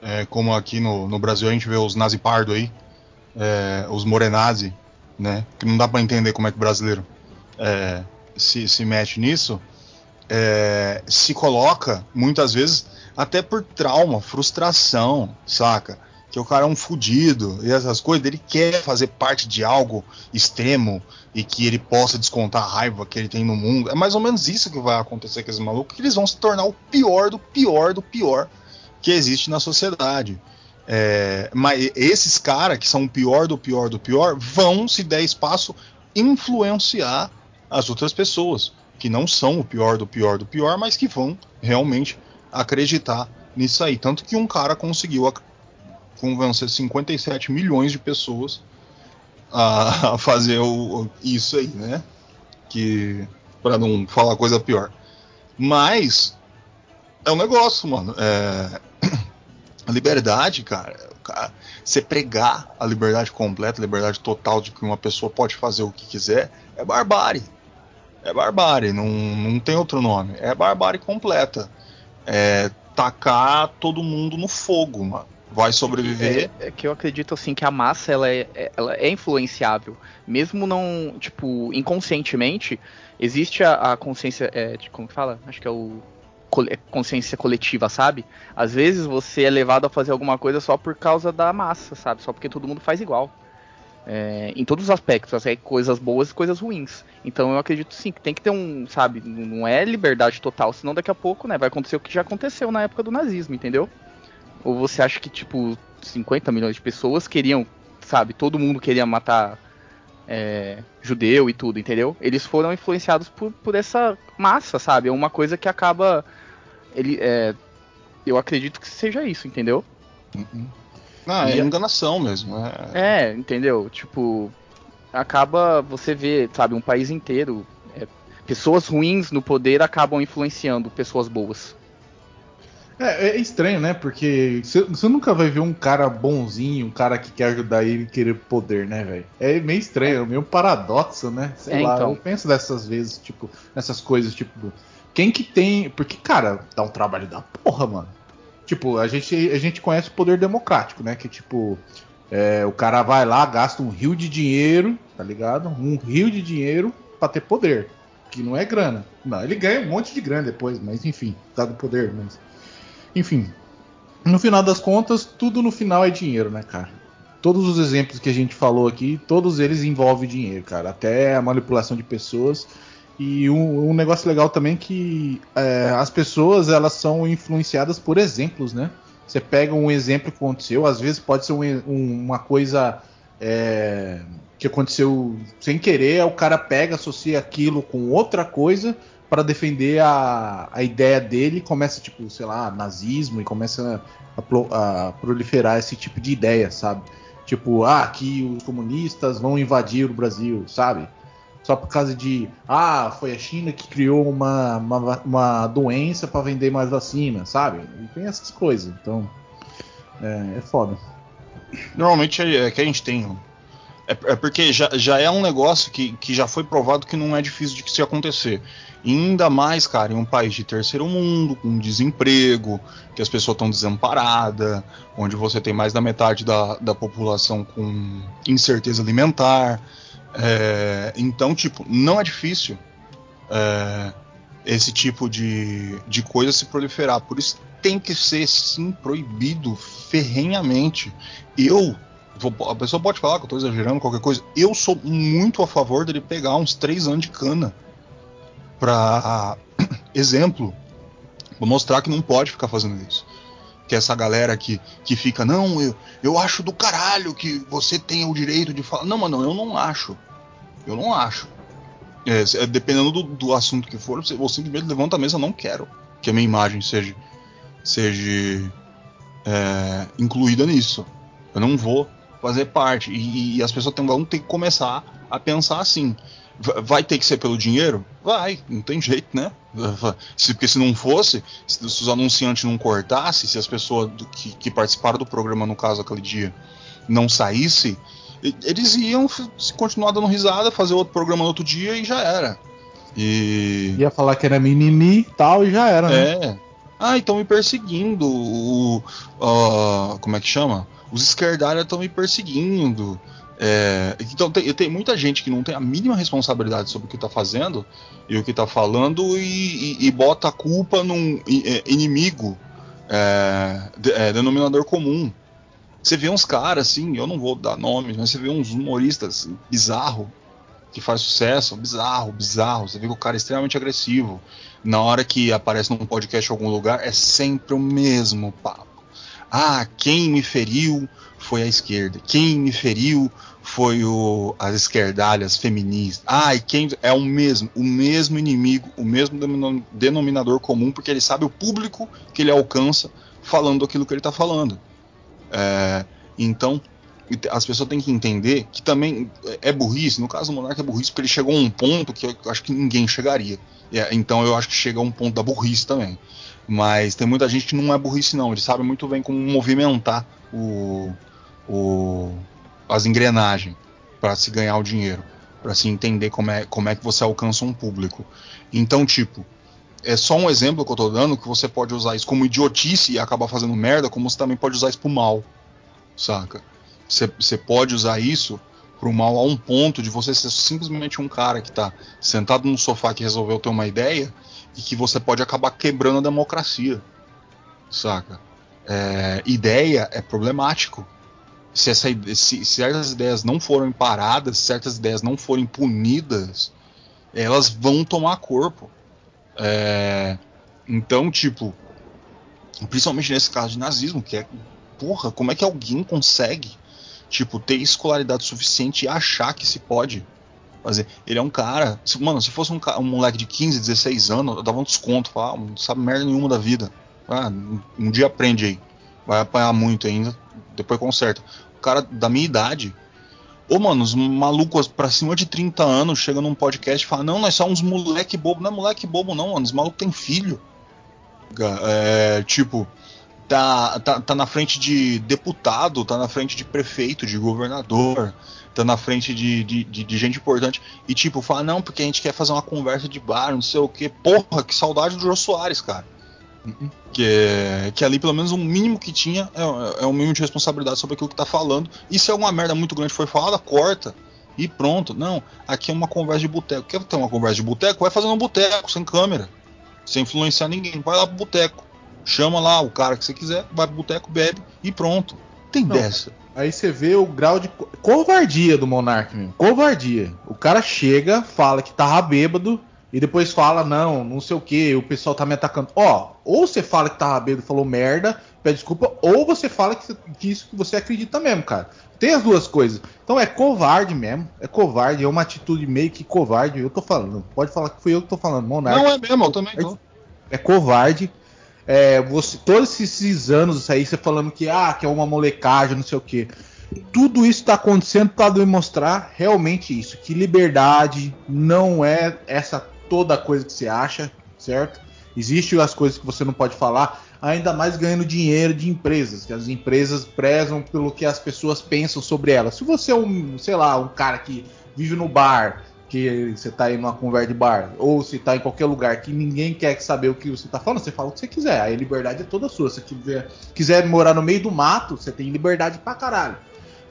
é, como aqui no, no Brasil a gente vê os nazi pardo aí, é, os morenazi, né? Que não dá para entender como é que o brasileiro é, se, se mete nisso. É, se coloca muitas vezes até por trauma, frustração, saca? Que o cara é um fudido e essas coisas, ele quer fazer parte de algo extremo e que ele possa descontar a raiva que ele tem no mundo. É mais ou menos isso que vai acontecer com esses malucos, que eles vão se tornar o pior do pior do pior que existe na sociedade. É, mas esses caras que são o pior do pior do pior vão, se der espaço, influenciar as outras pessoas que não são o pior do pior do pior, mas que vão realmente acreditar nisso aí. Tanto que um cara conseguiu convencer 57 milhões de pessoas a, a fazer o, isso aí, né? Que para não falar coisa pior. Mas é um negócio, mano. É, a liberdade, cara, você pregar a liberdade completa, a liberdade total de que uma pessoa pode fazer o que quiser, é barbárie. É barbárie, não, não tem outro nome. É barbárie completa. É tacar todo mundo no fogo, mano vai sobreviver. É, é, que eu acredito assim que a massa ela é, é, ela é influenciável, mesmo não tipo inconscientemente existe a, a consciência, é, de, como que fala? Acho que é o é consciência coletiva, sabe? Às vezes você é levado a fazer alguma coisa só por causa da massa, sabe? Só porque todo mundo faz igual. É, em todos os aspectos, assim, coisas boas e coisas ruins. Então eu acredito sim que tem que ter um, sabe, não é liberdade total, senão daqui a pouco, né, vai acontecer o que já aconteceu na época do nazismo, entendeu? Ou você acha que, tipo, 50 milhões de pessoas queriam, sabe, todo mundo queria matar é, judeu e tudo, entendeu? Eles foram influenciados por, por essa massa, sabe? É uma coisa que acaba. Ele, é, eu acredito que seja isso, entendeu? Uhum. Não, é enganação mesmo. É... é, entendeu? Tipo, acaba você vê, sabe, um país inteiro. É, pessoas ruins no poder acabam influenciando pessoas boas. É, é estranho, né? Porque você nunca vai ver um cara bonzinho, um cara que quer ajudar ele querer poder, né, velho? É meio estranho, é meio um paradoxo, né? Sei é, lá, então. eu penso dessas vezes, tipo, nessas coisas, tipo, quem que tem. Porque, cara, dá um trabalho da porra, mano. Tipo, a gente, a gente conhece o poder democrático, né? Que, tipo, é, o cara vai lá, gasta um rio de dinheiro, tá ligado? Um rio de dinheiro pra ter poder. Que não é grana. Não, ele ganha um monte de grana depois, mas enfim, dado poder, mas. Enfim, no final das contas, tudo no final é dinheiro, né, cara? Todos os exemplos que a gente falou aqui, todos eles envolvem dinheiro, cara. Até a manipulação de pessoas. E um, um negócio legal também que é, as pessoas elas são influenciadas por exemplos, né? Você pega um exemplo que aconteceu, às vezes pode ser um, um, uma coisa é, que aconteceu sem querer, o cara pega, associa aquilo com outra coisa para defender a, a ideia dele começa, tipo, sei lá, nazismo e começa a, a, proliferar esse tipo de ideia, sabe? Tipo, ah, que os comunistas vão invadir o Brasil, sabe? Só por causa de, ah, foi a China que criou uma, uma, uma doença para vender mais vacina, sabe? E tem essas coisas, então é, é foda. Normalmente é, é que a gente tem É, é porque já, já é um negócio que, que já foi provado que não é difícil de se acontecer. E ainda mais, cara, em um país de terceiro mundo, com desemprego, que as pessoas estão desamparadas, onde você tem mais da metade da, da população com incerteza alimentar. É, então, tipo, não é difícil é, esse tipo de, de coisa se proliferar. Por isso tem que ser, sim, proibido ferrenhamente. Eu a pessoa pode falar que eu tô exagerando, qualquer coisa. Eu sou muito a favor dele pegar uns três anos de cana. Pra exemplo, vou mostrar que não pode ficar fazendo isso. Que essa galera que, que fica, não, eu, eu acho do caralho que você tenha o direito de falar. Não, mano, eu não acho. Eu não acho. É, é, dependendo do, do, assunto que for, você, você simplesmente levanta a mesa, eu não quero que a minha imagem seja, seja é, incluída nisso. Eu não vou fazer parte. E, e as pessoas têm, vão ter que começar a pensar assim. Vai ter que ser pelo dinheiro? Vai, não tem jeito, né? Se, porque se não fosse, se, os anunciantes não cortassem, se as pessoas do, que, que, participaram do programa, no caso aquele dia, não saísse, eles iam continuar dando risada, fazer outro programa no outro dia e já era. E. Ia falar que era mimimi e tal e já era, né? É. Ah, estão me perseguindo. O, uh, como é que chama? Os esquerdalhas estão me perseguindo. É, então tem, tem, muita gente que não tem a mínima responsabilidade sobre o que está fazendo e o que está falando e, e, e, bota a culpa num é, inimigo é, de, é, denominador comum. Você vê uns caras assim, eu não vou dar nomes, mas você vê uns humoristas bizarro que faz sucesso, bizarro, bizarro. Você vê que o cara é extremamente agressivo. Na hora que aparece num podcast em algum lugar, é sempre o mesmo papo. Ah, quem me feriu foi a esquerda. Quem me feriu foi o, as esquerdalhas feministas. Ah, e quem é o mesmo, o mesmo inimigo, o mesmo denominador comum, porque ele sabe o público que ele alcança falando aquilo que ele está falando. É, então, as pessoas têm que entender que também é burrice. No caso do Monarca é burrice porque ele chegou a um ponto que eu acho que ninguém chegaria. É, então eu acho que chega a um ponto da burrice também. Mas tem muita gente que não é burrice, não. Ele sabe muito bem como movimentar o, o, as engrenagens para se ganhar o dinheiro, para se entender como é, como é que você alcança um público. Então, tipo, é só um exemplo que eu tô dando que você pode usar isso como idiotice e acabar fazendo merda, como você também pode usar isso pro mal, saca? Você pode usar isso pro mal a um ponto de você ser simplesmente um cara que tá sentado no sofá que resolveu ter uma ideia e que você pode acabar quebrando a democracia, saca? É, ideia é problemático. Se, essa, se certas ideias não forem paradas, certas ideias não forem punidas, elas vão tomar corpo. É, então, tipo, principalmente nesse caso de nazismo, que é, porra, como é que alguém consegue, tipo, ter escolaridade suficiente e achar que se pode fazer. Ele é um cara. Se, mano, se fosse um, um, moleque de 15, 16 anos, eu dava um desconto. Falava, ah, não sabe merda nenhuma da vida. Ah, um, um, dia aprende aí. Vai apanhar muito ainda. Depois conserta. O cara da minha idade. Ô, mano, os malucos pra cima de 30 anos chegam num podcast e falam: Não, nós somos moleque bobo. Não é moleque bobo, não, mano. Os malucos têm filho. É, tipo, tá, tá, tá na frente de deputado, tá na frente de prefeito, de governador tá na frente de, de, de, de, gente importante e tipo, fala, não, porque a gente quer fazer uma conversa de bar, não sei o que. Porra, que saudade do Jô Soares, cara. Uhum. Que, que ali, pelo menos, o mínimo que tinha é, é um mínimo de responsabilidade sobre aquilo que tá falando. E se alguma merda muito grande foi falada, corta. E pronto. Não, aqui é uma conversa de boteco. Quer ter uma conversa de boteco? Vai fazendo um boteco, sem câmera. Sem influenciar ninguém. Vai lá pro boteco. Chama lá o cara que você quiser, vai pro boteco, bebe e pronto. Tem não, dessa. Aí você vê o grau de covardia do Monark mesmo. Covardia. O cara chega, fala que tava bêbado e depois fala, não, não sei o que, o pessoal tá me atacando. Ó, ou você fala que tava bêbado e falou merda, pede desculpa, ou você fala que, que isso que você acredita mesmo, cara. Tem as duas coisas. Então é covarde mesmo. É covarde, é uma atitude meio que covarde. Eu tô falando. Pode falar que fui eu que tô falando, Monark. Não é mesmo, eu também tô. É covarde. É, você, todos esses anos aí, você falando que, ah, que é uma molecagem, não sei o quê. Tudo isso está acontecendo para demonstrar realmente isso, que liberdade não é essa toda coisa que você acha, certo? Existem as coisas que você não pode falar. ainda mais ganhando dinheiro de empresas, que as empresas prezam pelo que as pessoas pensam sobre elas. Se você é um, sei lá, um cara que vive no bar, que você tá aí numa conversa de bar, ou se tá em qualquer lugar que ninguém quer saber o que você tá falando, você fala o que você quiser. A liberdade é toda sua. Se quiser, quiser morar no meio do mato, você tem liberdade pra caralho.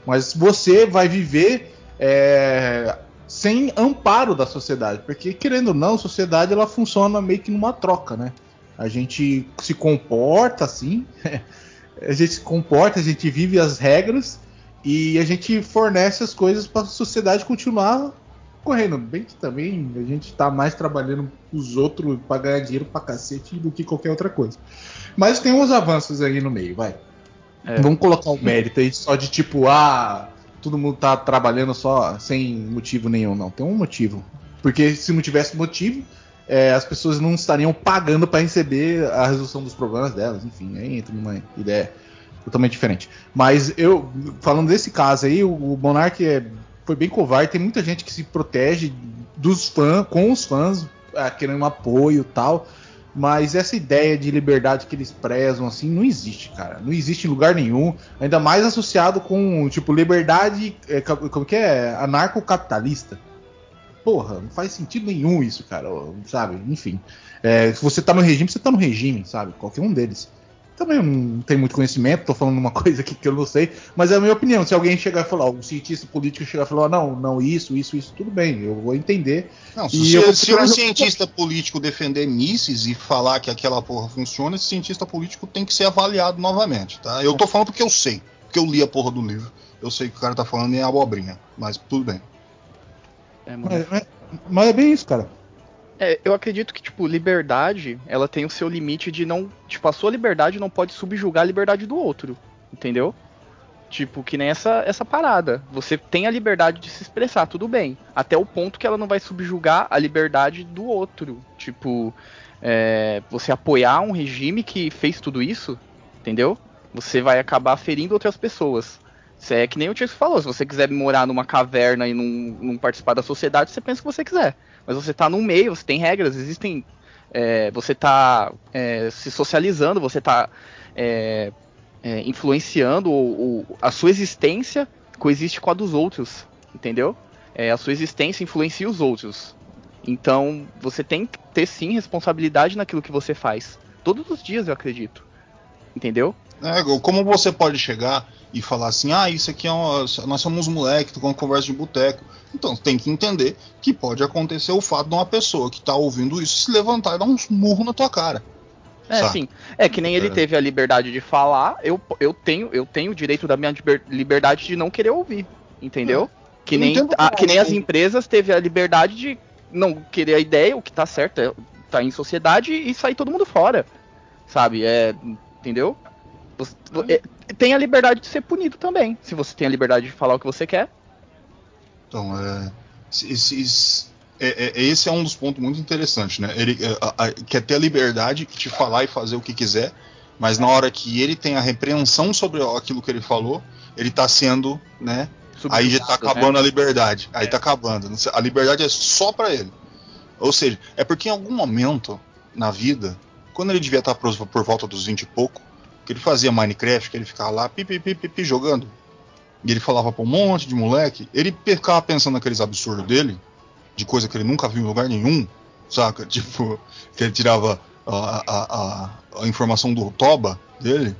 Mas você vai viver é, sem amparo da sociedade, porque querendo ou não, a sociedade ela funciona meio que numa troca, né? A gente se comporta assim, a gente se comporta, a gente vive as regras e a gente fornece as coisas para a sociedade continuar correndo. Bem que também a gente está mais trabalhando os outros para ganhar dinheiro para cacete do que qualquer outra coisa. Mas tem uns avanços aí no meio, vai. É. Vamos colocar o mérito aí só de tipo, ah, todo mundo tá trabalhando só sem motivo nenhum, não. Tem um motivo. Porque se não tivesse motivo, é, as pessoas não estariam pagando para receber a resolução dos problemas delas. Enfim, aí entra numa ideia totalmente diferente. Mas eu, falando desse caso aí, o, o Monark é, foi bem covarde. Tem muita gente que se protege dos fãs, com os fãs, é, querendo um apoio tal. Mas essa ideia de liberdade que eles prezam, assim, não existe, cara. Não existe em lugar nenhum. Ainda mais associado com, tipo, liberdade. É, como que é? Anarcocapitalista. Porra, não faz sentido nenhum isso, cara. Sabe? Enfim. É, se você tá no regime, você tá no regime, sabe? Qualquer um deles também não tenho muito conhecimento, tô falando uma coisa aqui que eu não sei, mas é a minha opinião. Se alguém chegar e falar, um cientista político chegar e falar, não, não, isso, isso, isso, tudo bem, eu vou entender. Não, se, se, se um cientista político defender mísseis e falar que aquela porra funciona, esse cientista político tem que ser avaliado novamente, tá? Eu tô falando porque eu sei, porque eu li a porra do livro. Eu sei que o cara tá falando em abobrinha, mas tudo bem. É, mas, mas, mas é bem isso, cara. É, eu acredito que, tipo, liberdade, ela tem o seu limite de não. Tipo, a sua liberdade não pode subjugar a liberdade do outro. Entendeu? Tipo, que nem essa, essa parada. Você tem a liberdade de se expressar, tudo bem. Até o ponto que ela não vai subjugar a liberdade do outro. Tipo, é, você apoiar um regime que fez tudo isso, entendeu? Você vai acabar ferindo outras pessoas. Isso é que nem o Tio falou, se você quiser morar numa caverna e não, não participar da sociedade, você pensa o que você quiser mas você está no meio, você tem regras, existem. É, você está é, se socializando, você está é, é, influenciando o, o, a sua existência coexiste com a dos outros, entendeu? É, a sua existência influencia os outros. Então você tem que ter sim responsabilidade naquilo que você faz. Todos os dias, eu acredito. Entendeu? É, como você pode chegar e falar assim, ah, isso aqui é uma, nós somos moleque, uma conversa de boteco. Então tem que entender que pode acontecer o fato de uma pessoa que está ouvindo isso se levantar e dar um murro na tua cara. É, sabe? sim. É que nem ele é. teve a liberdade de falar, eu, eu tenho eu tenho o direito da minha liberdade de não querer ouvir, entendeu? É. Que, nem, a, que nem as empresas teve a liberdade de não querer a ideia, o que tá certo, é, tá em sociedade e sair todo mundo fora. Sabe? É, entendeu? Você, é, tem a liberdade de ser punido também. Se você tem a liberdade de falar o que você quer. Então, é, esse, é, é, esse é um dos pontos muito interessantes, né? Ele é, a, a, quer ter a liberdade de falar e fazer o que quiser, mas na hora que ele tem a repreensão sobre aquilo que ele falou, ele está sendo, né? Aí já tá acabando né? a liberdade. Aí é. tá acabando. A liberdade é só para ele. Ou seja, é porque em algum momento na vida, quando ele devia estar por, por volta dos 20 e pouco, que ele fazia Minecraft, que ele ficava lá pipi, pipi, pipi, jogando. E ele falava pra um monte de moleque. Ele ficava pensando naqueles absurdos dele, de coisa que ele nunca viu em lugar nenhum, saca? Tipo, que ele tirava a, a, a, a informação do Toba dele.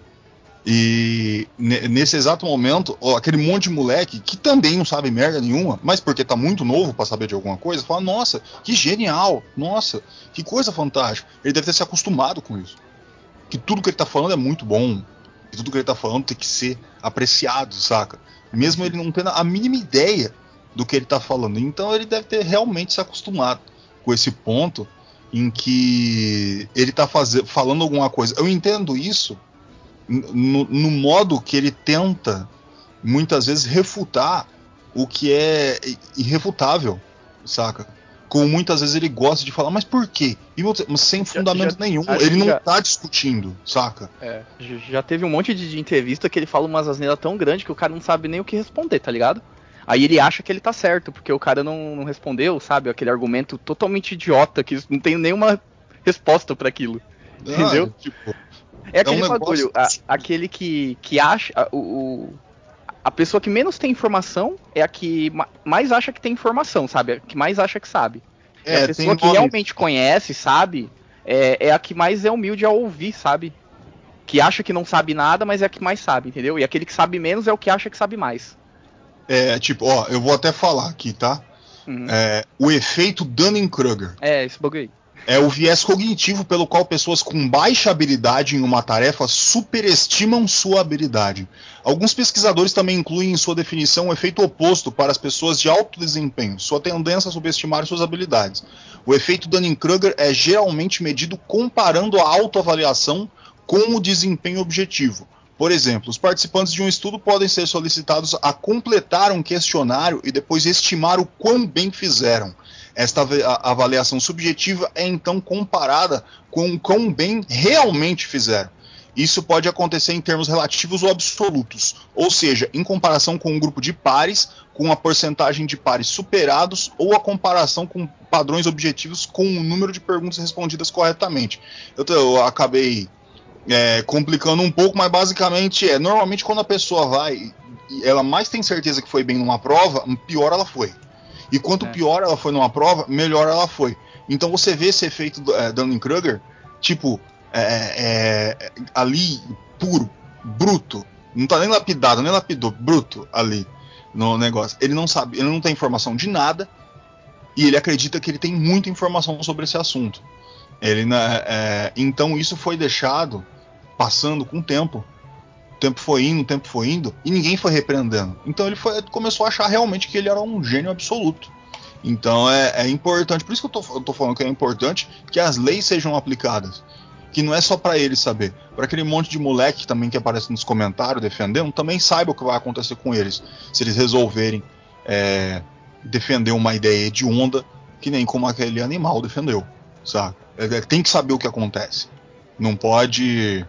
E nesse exato momento, aquele monte de moleque que também não sabe merda nenhuma, mas porque tá muito novo para saber de alguma coisa, fala: Nossa, que genial! Nossa, que coisa fantástica! Ele deve ter se acostumado com isso que tudo que ele tá falando é muito bom. E tudo que ele tá falando tem que ser apreciado, saca? Mesmo ele não tendo a mínima ideia do que ele tá falando. Então ele deve ter realmente se acostumado com esse ponto em que ele tá fazer, falando alguma coisa. Eu entendo isso no, no modo que ele tenta muitas vezes refutar o que é irrefutável, saca? Como muitas vezes ele gosta de falar, mas por quê? E sem fundamento já, nenhum. Ele não já, tá discutindo, saca? É, já teve um monte de, entrevista que ele fala umas asneiras tão grandes que o cara não sabe nem o que responder, tá ligado? Aí ele acha que ele tá certo, porque o cara não, não respondeu, sabe? Aquele argumento totalmente idiota, que não tem nenhuma resposta para aquilo. Ah, entendeu? Tipo, É aquele um bagulho, a- aquele que, que acha. o- a pessoa que menos tem informação é a que ma- mais acha que tem informação, sabe? A que mais acha que sabe. E a É, pessoa que realmente conhece, sabe, é, é a que mais é humilde a ouvir, sabe? Que acha que não sabe nada, mas é a que mais sabe, entendeu? E aquele que sabe menos é o que acha que sabe mais. É, tipo, ó, eu vou até falar aqui, tá? Uhum. É, o efeito Dunning-Kruger. É, esse bagulho aí. É o viés cognitivo pelo qual pessoas com baixa habilidade em uma tarefa superestimam sua habilidade. Alguns pesquisadores também incluem em sua definição o efeito oposto para as pessoas de alto desempenho, sua tendência a subestimar suas habilidades. O efeito Dunning-Kruger é geralmente medido comparando a autoavaliação com o desempenho objetivo. Por exemplo, os participantes de um estudo podem ser solicitados a completar um questionário e depois estimar o quão bem fizeram. Esta avaliação subjetiva é então comparada com o quão bem realmente fizeram. Isso pode acontecer em termos relativos ou absolutos, ou seja, em comparação com um grupo de pares, com a porcentagem de pares superados, ou a comparação com padrões objetivos com o número de perguntas respondidas corretamente. Eu, eu acabei é, complicando um pouco, mas basicamente é normalmente quando a pessoa vai e ela mais tem certeza que foi bem numa prova, pior ela foi. E quanto É. pior ela foi numa prova, melhor ela foi. Então você vê esse efeito do- é, Dunning-Kruger, tipo, é, é, ali, puro, bruto. Não tá nem lapidado, nem lapidou, bruto ali no negócio. Ele não sabe, ele não tem informação de nada e ele acredita que ele tem muita informação sobre esse assunto. Ele, na- é, então isso foi deixado passando com o tempo. Tempo foi indo, o tempo foi indo, e ninguém foi repreendendo. Então ele foi- começou a achar realmente que ele era um gênio absoluto. Então é, é importante, por isso que eu tô, eu tô falando que é importante que as leis sejam aplicadas. Que não é só para ele saber. Para aquele monte de moleque também que aparece nos comentários defendendo, também saiba o que vai acontecer com eles. Se eles resolverem é, defender uma ideia hedionda, que nem como aquele animal defendeu. Sabe? É, é, tem que saber o que acontece. Não pode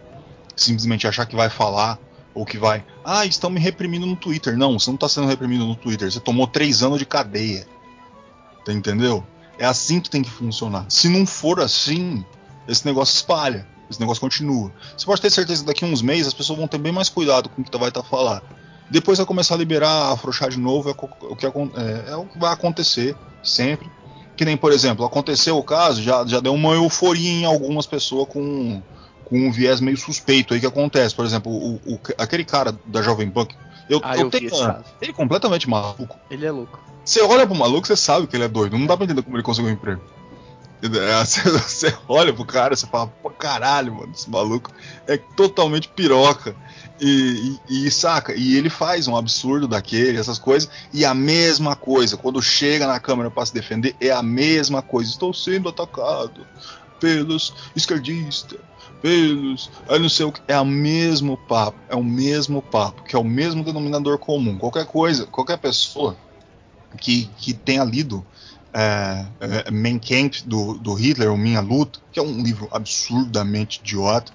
simplesmente achar que vai falar ou que vai. Ah, estão me reprimindo no Twitter. Não, você não está sendo reprimido no Twitter. Você tomou três anos de cadeia. Tá entendeu? É assim que tem que funcionar. Se não for assim, esse negócio espalha. Esse negócio continua. Você pode ter certeza que daqui a uns meses as pessoas vão ter bem mais cuidado com o que vai estar falando. Depois vai começar a liberar, afrouxar de novo, é o que, é, é o que vai acontecer sempre. Que nem, por exemplo, aconteceu o caso, já, já deu uma euforia em algumas pessoas com, com um viés meio suspeito aí que acontece. Por exemplo, o, o- aquele cara da Jovem Pan, eu, Ah, eu eu tenho ele é completamente maluco. Ele é louco. Você olha pro maluco, você sabe que ele é doido. Não dá pra entender como ele conseguiu um emprego. É, Você, olha pro cara, você fala, pô, caralho, mano, esse maluco é totalmente piroca. E, e- e saca, e ele faz um absurdo daquele, essas coisas, e a mesma coisa, quando chega na câmera pra se defender, é a mesma coisa. Estou sendo atacado pelos esquerdistas, pelos. Aí não sei o que. É o mesmo papo, é o mesmo papo, que é o mesmo denominador comum. Qualquer coisa, qualquer pessoa que, que tenha lido é, é, Mein Kampf do, do Hitler, ou Minha Luta, que é um livro absurdamente idiota,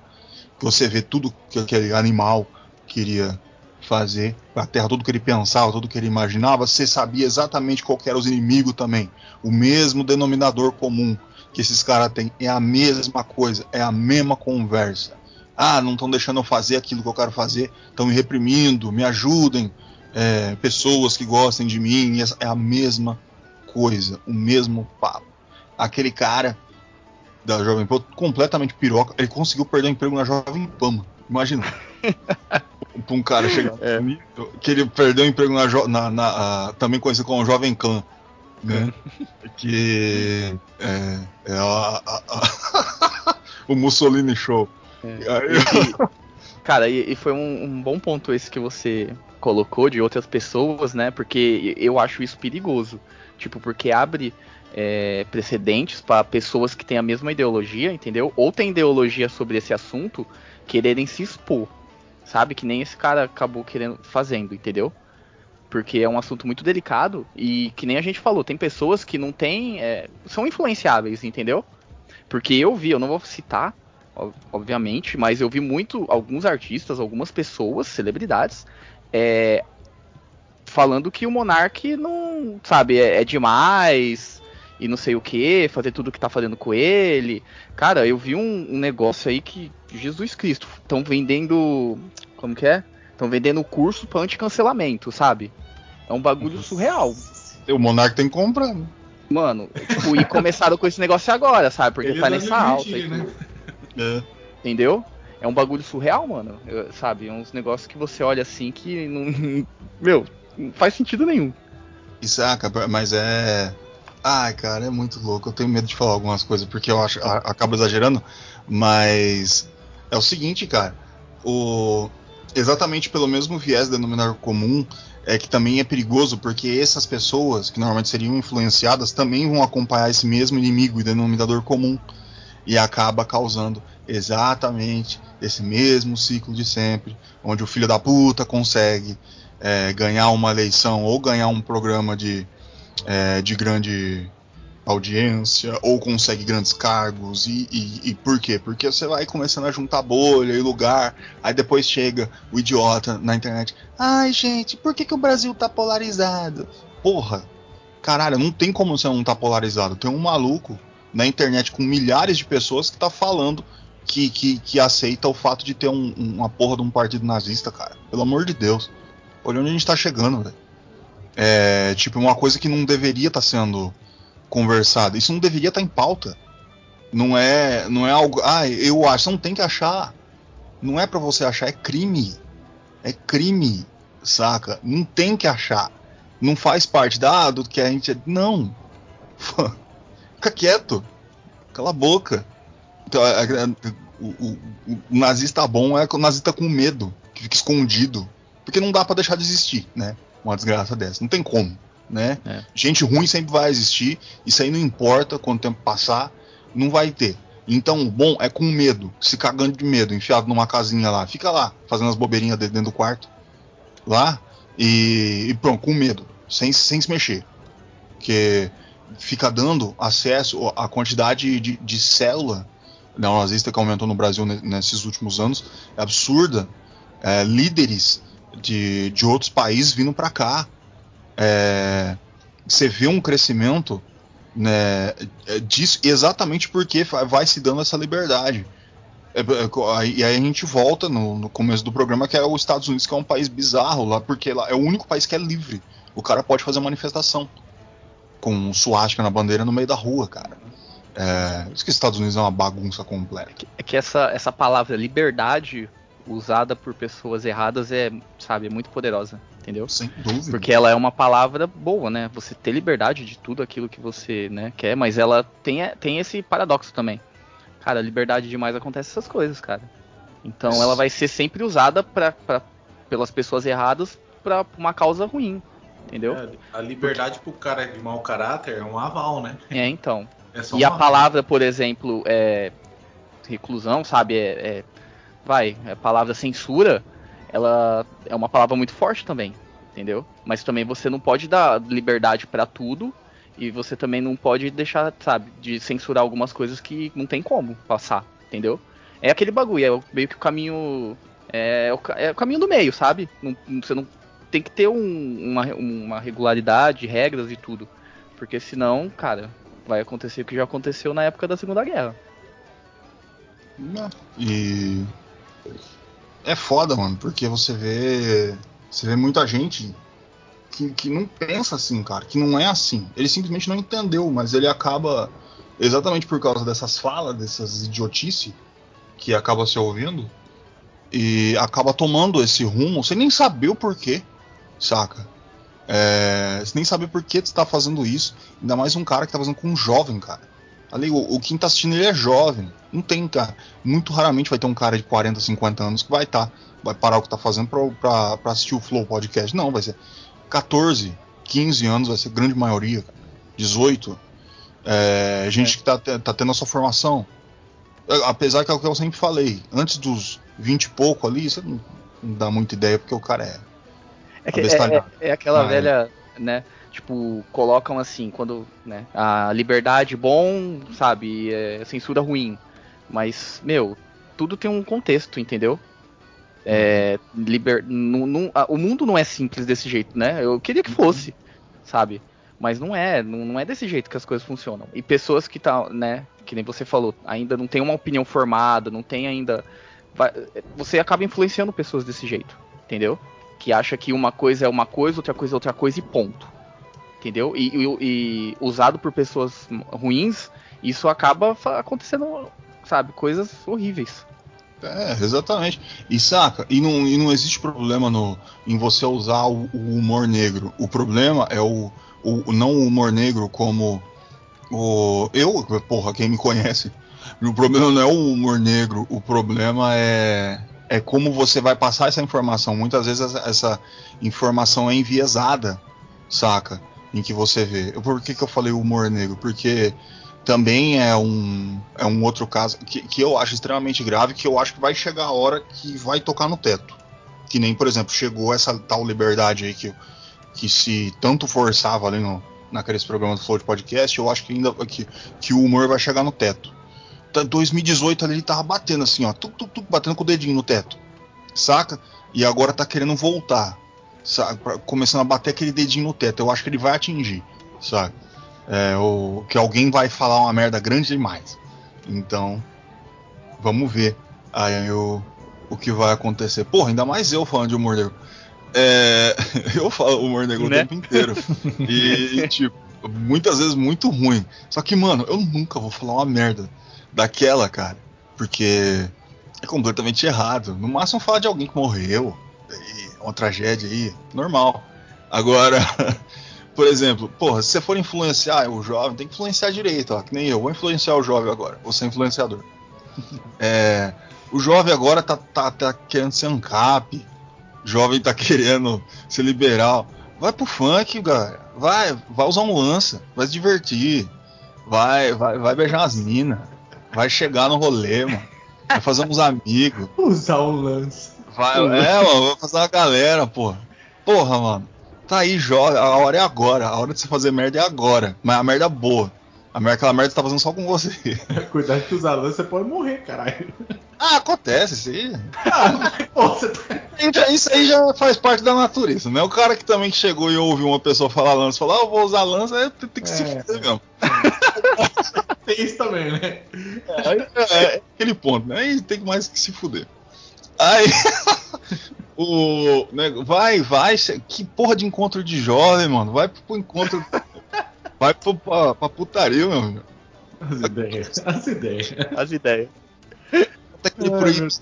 que você vê tudo que aquele animal queria fazer, a Terra, tudo que ele pensava, tudo que ele imaginava, você sabia exatamente qual era os inimigos também. O mesmo denominador comum que esses caras têm é a mesma coisa, é a mesma conversa. Ah, não estão deixando eu fazer aquilo que eu quero fazer, estão me reprimindo, me ajudem, é, pessoas que gostem de mim, é a mesma coisa, o mesmo papo. Aquele cara da Jovem Pan, completamente piroca, ele conseguiu perder o emprego na Jovem Pan, imagina. um cara chegar É. que ele perdeu o emprego na, na- na- a- também conhecido como Jovem Clã, né? Que é, é a- a- a- o Mussolini Show. É. Aí- Cara, e, e foi um, um bom ponto esse que você colocou de outras pessoas, né? Porque eu acho isso perigoso. Tipo, porque abre é, precedentes para pessoas que têm a mesma ideologia, entendeu? Ou têm ideologia sobre esse assunto, quererem se expor. Sabe? Que nem esse cara acabou querendo fazendo, entendeu? Porque é um assunto muito delicado e que nem a gente falou, tem pessoas que não têm. é, são influenciáveis, entendeu? Porque eu vi, eu não vou citar, ob- obviamente, mas eu vi muito alguns artistas, algumas pessoas, celebridades, é, falando que o Monark não, sabe, é, é demais e não sei o que, fazer tudo que tá fazendo com ele. Cara, eu vi um, um negócio aí que, Jesus Cristo, estão vendendo. Como que é? Estão vendendo curso pra anticancelamento, sabe? É um bagulho surreal. O Monark tem que comprar. Né? Mano, tipo, e começaram com esse negócio agora, sabe? Porque Eles tá nessa alta. Mentir, né? É. Entendeu? É um bagulho surreal, mano. Eu, sabe? É uns negócios que você olha assim que não. Meu, não faz sentido nenhum. E saca, mas é. Ai, cara, é muito louco. Eu tenho medo de falar algumas coisas porque eu acho a, acabo exagerando, mas é o seguinte, cara. O exatamente pelo mesmo viés denominador comum é que também é perigoso porque essas pessoas que normalmente seriam influenciadas também vão acompanhar esse mesmo inimigo e denominador comum e acaba causando exatamente esse mesmo ciclo de sempre, onde o filho da puta consegue é, ganhar uma eleição ou ganhar um programa de, é, de grande audiência ou consegue grandes cargos e, e, e, por quê? Porque você vai começando a juntar bolha e lugar, aí depois chega o idiota na internet, ai gente, por que, que o Brasil tá polarizado? Porra, caralho, não tem como você não tá polarizado. Tem um maluco na internet com milhares de pessoas que tá falando que, que, que aceita o fato de ter um, uma porra de um partido nazista, cara. Pelo amor de Deus. Olha onde a gente tá chegando, velho. É, tipo, uma coisa que não deveria estar tá sendo conversada. Isso não deveria estar em pauta. Não é, não é algo. Ah, eu acho. Você não tem que achar. Não é para você achar, é crime. É crime, saca? Não tem que achar. Não faz parte da do que a gente. Não. Fica quieto. Cala a boca. Então, é, é, o, o, o, nazista bom é o nazista com medo, que fica escondido. Porque não dá para deixar de existir, né? Uma desgraça dessa. Não tem como, né? É. Gente ruim sempre vai existir. Isso aí não importa quanto tempo passar, não vai ter. Então, o bom é com medo, se cagando de medo, enfiado numa casinha lá. Fica lá, fazendo as bobeirinhas dentro do quarto. Lá. E, e pronto, com medo. Sem, sem se mexer. Porque fica dando acesso à quantidade de, de célula neonazista que aumentou no Brasil nesses últimos anos é absurda. É, líderes de, de outros países vindo para cá. É, você vê um crescimento né, disso exatamente porque vai se dando essa liberdade. É, é e aí a gente volta no, no, começo do programa que é os Estados Unidos, que é um país bizarro lá, porque lá é o único país que é livre. O cara pode fazer manifestação com um suástica na bandeira no meio da rua, cara. É, isso que Estados Unidos é uma bagunça completa. É que, é essa, essa palavra liberdade usada por pessoas erradas é, sabe, é muito poderosa, entendeu? Sem dúvida. Porque ela é uma palavra boa, né? Você ter liberdade de tudo aquilo que você, né, quer, mas ela tem, tem esse paradoxo também. Cara, liberdade demais acontece essas coisas, cara. Então ela vai ser sempre usada pra, pra, pelas pessoas erradas para uma causa ruim, entendeu? É, a liberdade Porque... pro cara de mau caráter é um aval, né? É, então. É e a palavra, por exemplo, é reclusão, sabe? É, é, vai, a palavra censura, ela é uma palavra muito forte também, entendeu? Mas também você não pode dar liberdade para tudo e você também não pode deixar, sabe, de censurar algumas coisas que não tem como passar, entendeu? É aquele bagulho, é meio que o caminho. É o, é o caminho do meio, sabe? Não, você não tem que ter um, uma, uma regularidade, regras e tudo. Porque senão, cara, vai acontecer o que já aconteceu na época da Segunda Guerra. E é foda, mano, porque você vê. Você vê muita gente que, que não pensa assim, cara, que não é assim. Ele simplesmente não entendeu, mas ele acaba, exatamente por causa dessas falas, dessas idiotice que acaba se ouvindo, e acaba tomando esse rumo sem nem saber o porquê, saca? É, você nem sabe por que você está fazendo isso. Ainda mais um cara que está fazendo com um jovem, cara. Ali, o, o quem tá assistindo ele é jovem. Não tem, cara. Muito raramente vai ter um cara de 40, 50 anos que vai estar. Tá, vai parar o que tá fazendo pra, pra, pra assistir o Flow Podcast. Não, vai ser 14, 15 anos, vai ser grande maioria. 18. É, gente é. que tá, tá tendo a sua formação. É, apesar que é o que eu sempre falei. Antes dos 20 e pouco ali, você não, não dá muita ideia porque o cara é é, que, é, é, é, aquela velha, né? Tipo, colocam assim, quando, né? A liberdade bom, sabe? É, censura ruim. Mas, meu, tudo tem um contexto, entendeu? É, liber, a, o mundo não é simples desse jeito, né? Eu queria que fosse, sabe? Mas não é, não, não é desse jeito que as coisas funcionam. E pessoas que tá, né, que nem você falou, ainda não tem uma opinião formada, não tem ainda. vai- você acaba influenciando pessoas desse jeito, entendeu? Que acha que uma coisa é uma coisa, outra coisa é outra coisa e ponto. Entendeu? E, e- e usado por pessoas ruins, isso acaba acontecendo, sabe, coisas horríveis. É, exatamente. E saca, e não, e não existe problema no, em você usar o, o humor negro. O problema é o, o não o humor negro como o eu, porra, quem me conhece. O problema não é o humor negro, o problema é é como você vai passar essa informação. Muitas vezes essa, essa informação é enviesada, saca? Em que você vê. Por que, que eu falei humor negro? Porque também é um, é um outro caso que, que eu acho extremamente grave, que eu acho que vai chegar a hora que vai tocar no teto. Que nem, por exemplo, chegou essa tal liberdade aí que, que se tanto forçava ali no, naqueles programas do Flow de Podcast, eu acho que ainda que, que o humor vai chegar no teto. Tá, 2018 ali ele tava batendo assim, ó, tuc, tuc, tuc, batendo com o dedinho no teto, saca? E agora tá querendo voltar, sabe? Pra- começando a bater aquele dedinho no teto. Eu acho que ele vai atingir, sabe? É, o, que alguém vai falar uma merda grande demais. Então, vamos ver aí o, o que vai acontecer. Porra, ainda mais eu falando de humor negro. É, eu falo humor negro Né? o tempo inteiro. E, tipo, muitas vezes muito ruim. Só que, mano, eu nunca vou falar uma merda daquela, cara. Porque é completamente errado. No máximo falar de alguém que morreu. Uma tragédia aí, normal. Agora, por exemplo, porra, se você for influenciar o jovem, tem que influenciar direito, ó. Que nem eu, vou influenciar o jovem agora. Vou ser influenciador. É, o jovem agora tá, tá, tá querendo ser ANCAP. O jovem tá querendo ser liberal. Vai pro funk, cara. Vai, vai usar um lança. Vai se divertir. Vai, vai, vai beijar as minas. Vai chegar no rolê, mano. Vai fazer uns amigos. Usar o lance. Vai, é, mano, vai fazer uma galera, porra. Porra, mano. Tá aí, jovem. A hora é agora. A hora de você fazer merda é agora. Mas a merda boa. A merda, aquela merda você tá fazendo só com você. Cuidado que usar lance você pode morrer, caralho. Ah, acontece, isso aí. Ah, pô, você tá... Isso aí já faz parte da natureza, né? O cara que também chegou e ouviu uma pessoa falar lança, falar, ah, eu vou usar lança, aí tem que se É. fuder mesmo. Tem isso também, né? Aí é, é aquele ponto, né? Aí tem mais que se fuder. Aí. o. né, vai, vai. Que porra de encontro de jovem, mano. Vai pro encontro. vai pro, pra, pra putaria, meu amigo. As ideias. As ideias. As ideias. Até que por Deus.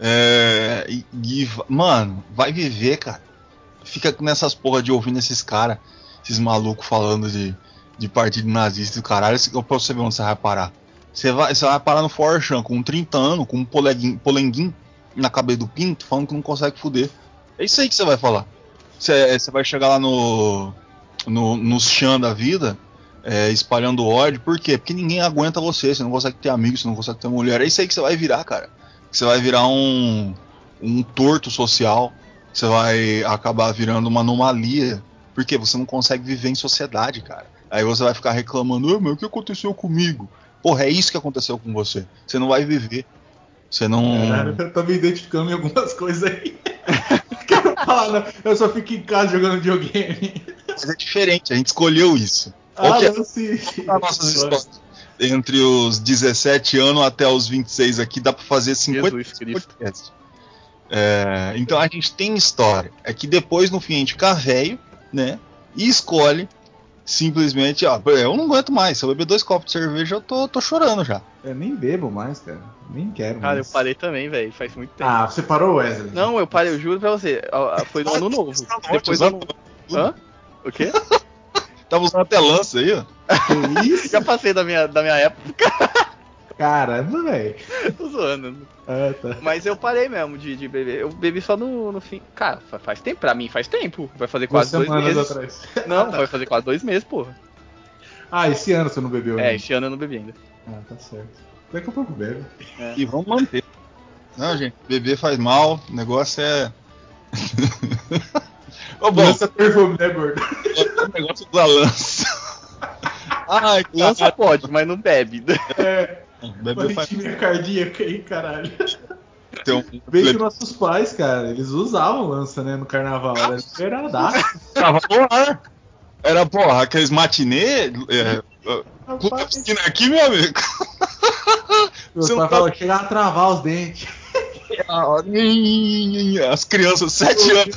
É, e, e mano, vai viver, cara. Fica nessas porra de ouvindo esses caras, esses malucos falando de, de partido nazista e o caralho. Pra você ver onde você vai parar. Você vai, você vai parar no Forchan com 30 anos, com um polenguinho na cabeça do pinto, falando que não consegue fuder. É isso aí que você vai falar. Você, você vai chegar lá no. no chan da vida, é, espalhando ódio. Por quê? Porque ninguém aguenta você, você não consegue ter amigos, você não consegue ter mulher. É isso aí que você vai virar, cara. Você vai virar um, um torto social. Você vai acabar virando uma anomalia. Porque você não consegue viver em sociedade, cara. Aí você vai ficar reclamando, ah, mas o que aconteceu comigo? Porra, é isso que aconteceu com você. Você não vai viver. Você não. Caralho, eu tô me identificando em algumas coisas aí. Quero falar, não. Eu só fico em casa jogando videogame. Mas é diferente, a gente escolheu isso. Ah, é não, sim. as nossas histórias? Entre os 17 anos até os 26 aqui, dá pra fazer 50 Jesus Cristo. podcasts. É, então a gente tem história. É que depois, no fim, a gente fica velho, né? E escolhe simplesmente, ó, eu não aguento mais. Se eu beber dois copos de cerveja, eu tô, tô chorando já. Eu nem bebo mais, cara. Nem quero Cara, eu mais. parei também, velho. Faz muito tempo. Ah, você parou, Wesley? Não, eu parei, eu juro pra você. Foi no ano novo. Depois do ano. Hã? O quê? Tava usando até lança aí, ó. Que isso? Já passei da minha, da minha época. Caramba, velho. Tô zoando. Ah, tá. Mas eu parei mesmo de, de beber. Eu bebi só no, no fim. Cara, fa- faz tempo. Pra mim faz tempo. Vai fazer quase Duas dois meses. atrás. Não, vai fazer quase dois meses, porra. Ah, esse ano você não bebeu É, ainda. esse ano eu não bebi ainda. Ah, tá certo. Daqui a pouco bebe. E vamos manter. Não, gente, beber faz mal, o negócio é. Ô, bom, Lança perfume, né, gordo? o negócio da lança. Ai, Lança pode, mas não bebe. É, Beber faz arritmia cardíaca aí, caralho. que nossos pais, cara, eles usavam lança, né, no carnaval. Era esperadaço. Tava no ar. Era, porra, aqueles matinê. É, puta piscina aqui, meu amigo. Meu Você pai não tá- falou, chegar a travar os dentes. As crianças, 7 anos.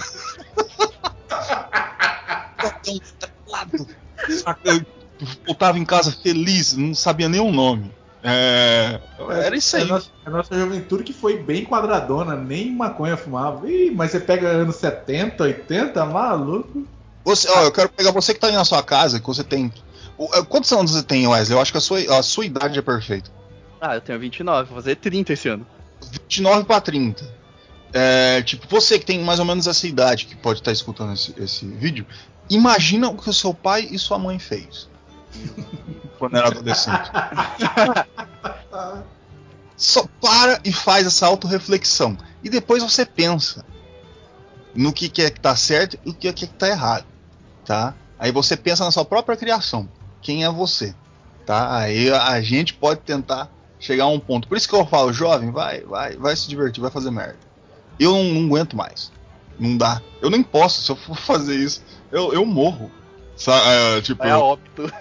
Eu tava em casa feliz, não sabia nem o nome. É, era isso É a aí. nossa, a nossa juventude que foi bem quadradona, nem maconha fumava. Ih, mas você pega anos 70, 80, maluco. Você, ó, eu quero pegar você que tá aí na sua casa, que você tem. é, Quantos anos você tem, Wesley? Eu acho que a sua, a sua idade é perfeita. Ah, eu tenho 29, vou fazer 30 esse ano. 29 pra 30. É, tipo, você que tem mais ou menos essa idade, que pode estar escutando esse, esse vídeo, imagina o que o seu pai e sua mãe fez. Quando era adolescente. Só para e faz essa autorreflexão. E depois você pensa no que, que é que tá certo e o que é que tá errado. Tá? Aí você pensa na sua própria criação. Quem é você? Tá? Aí a gente pode tentar chegar a um ponto. Por isso que eu falo, jovem, vai, vai, vai se divertir, vai fazer merda. Eu não, não aguento mais. Não dá. Eu nem posso, se eu for fazer isso, eu, eu morro. É, tipo, eu- óbito.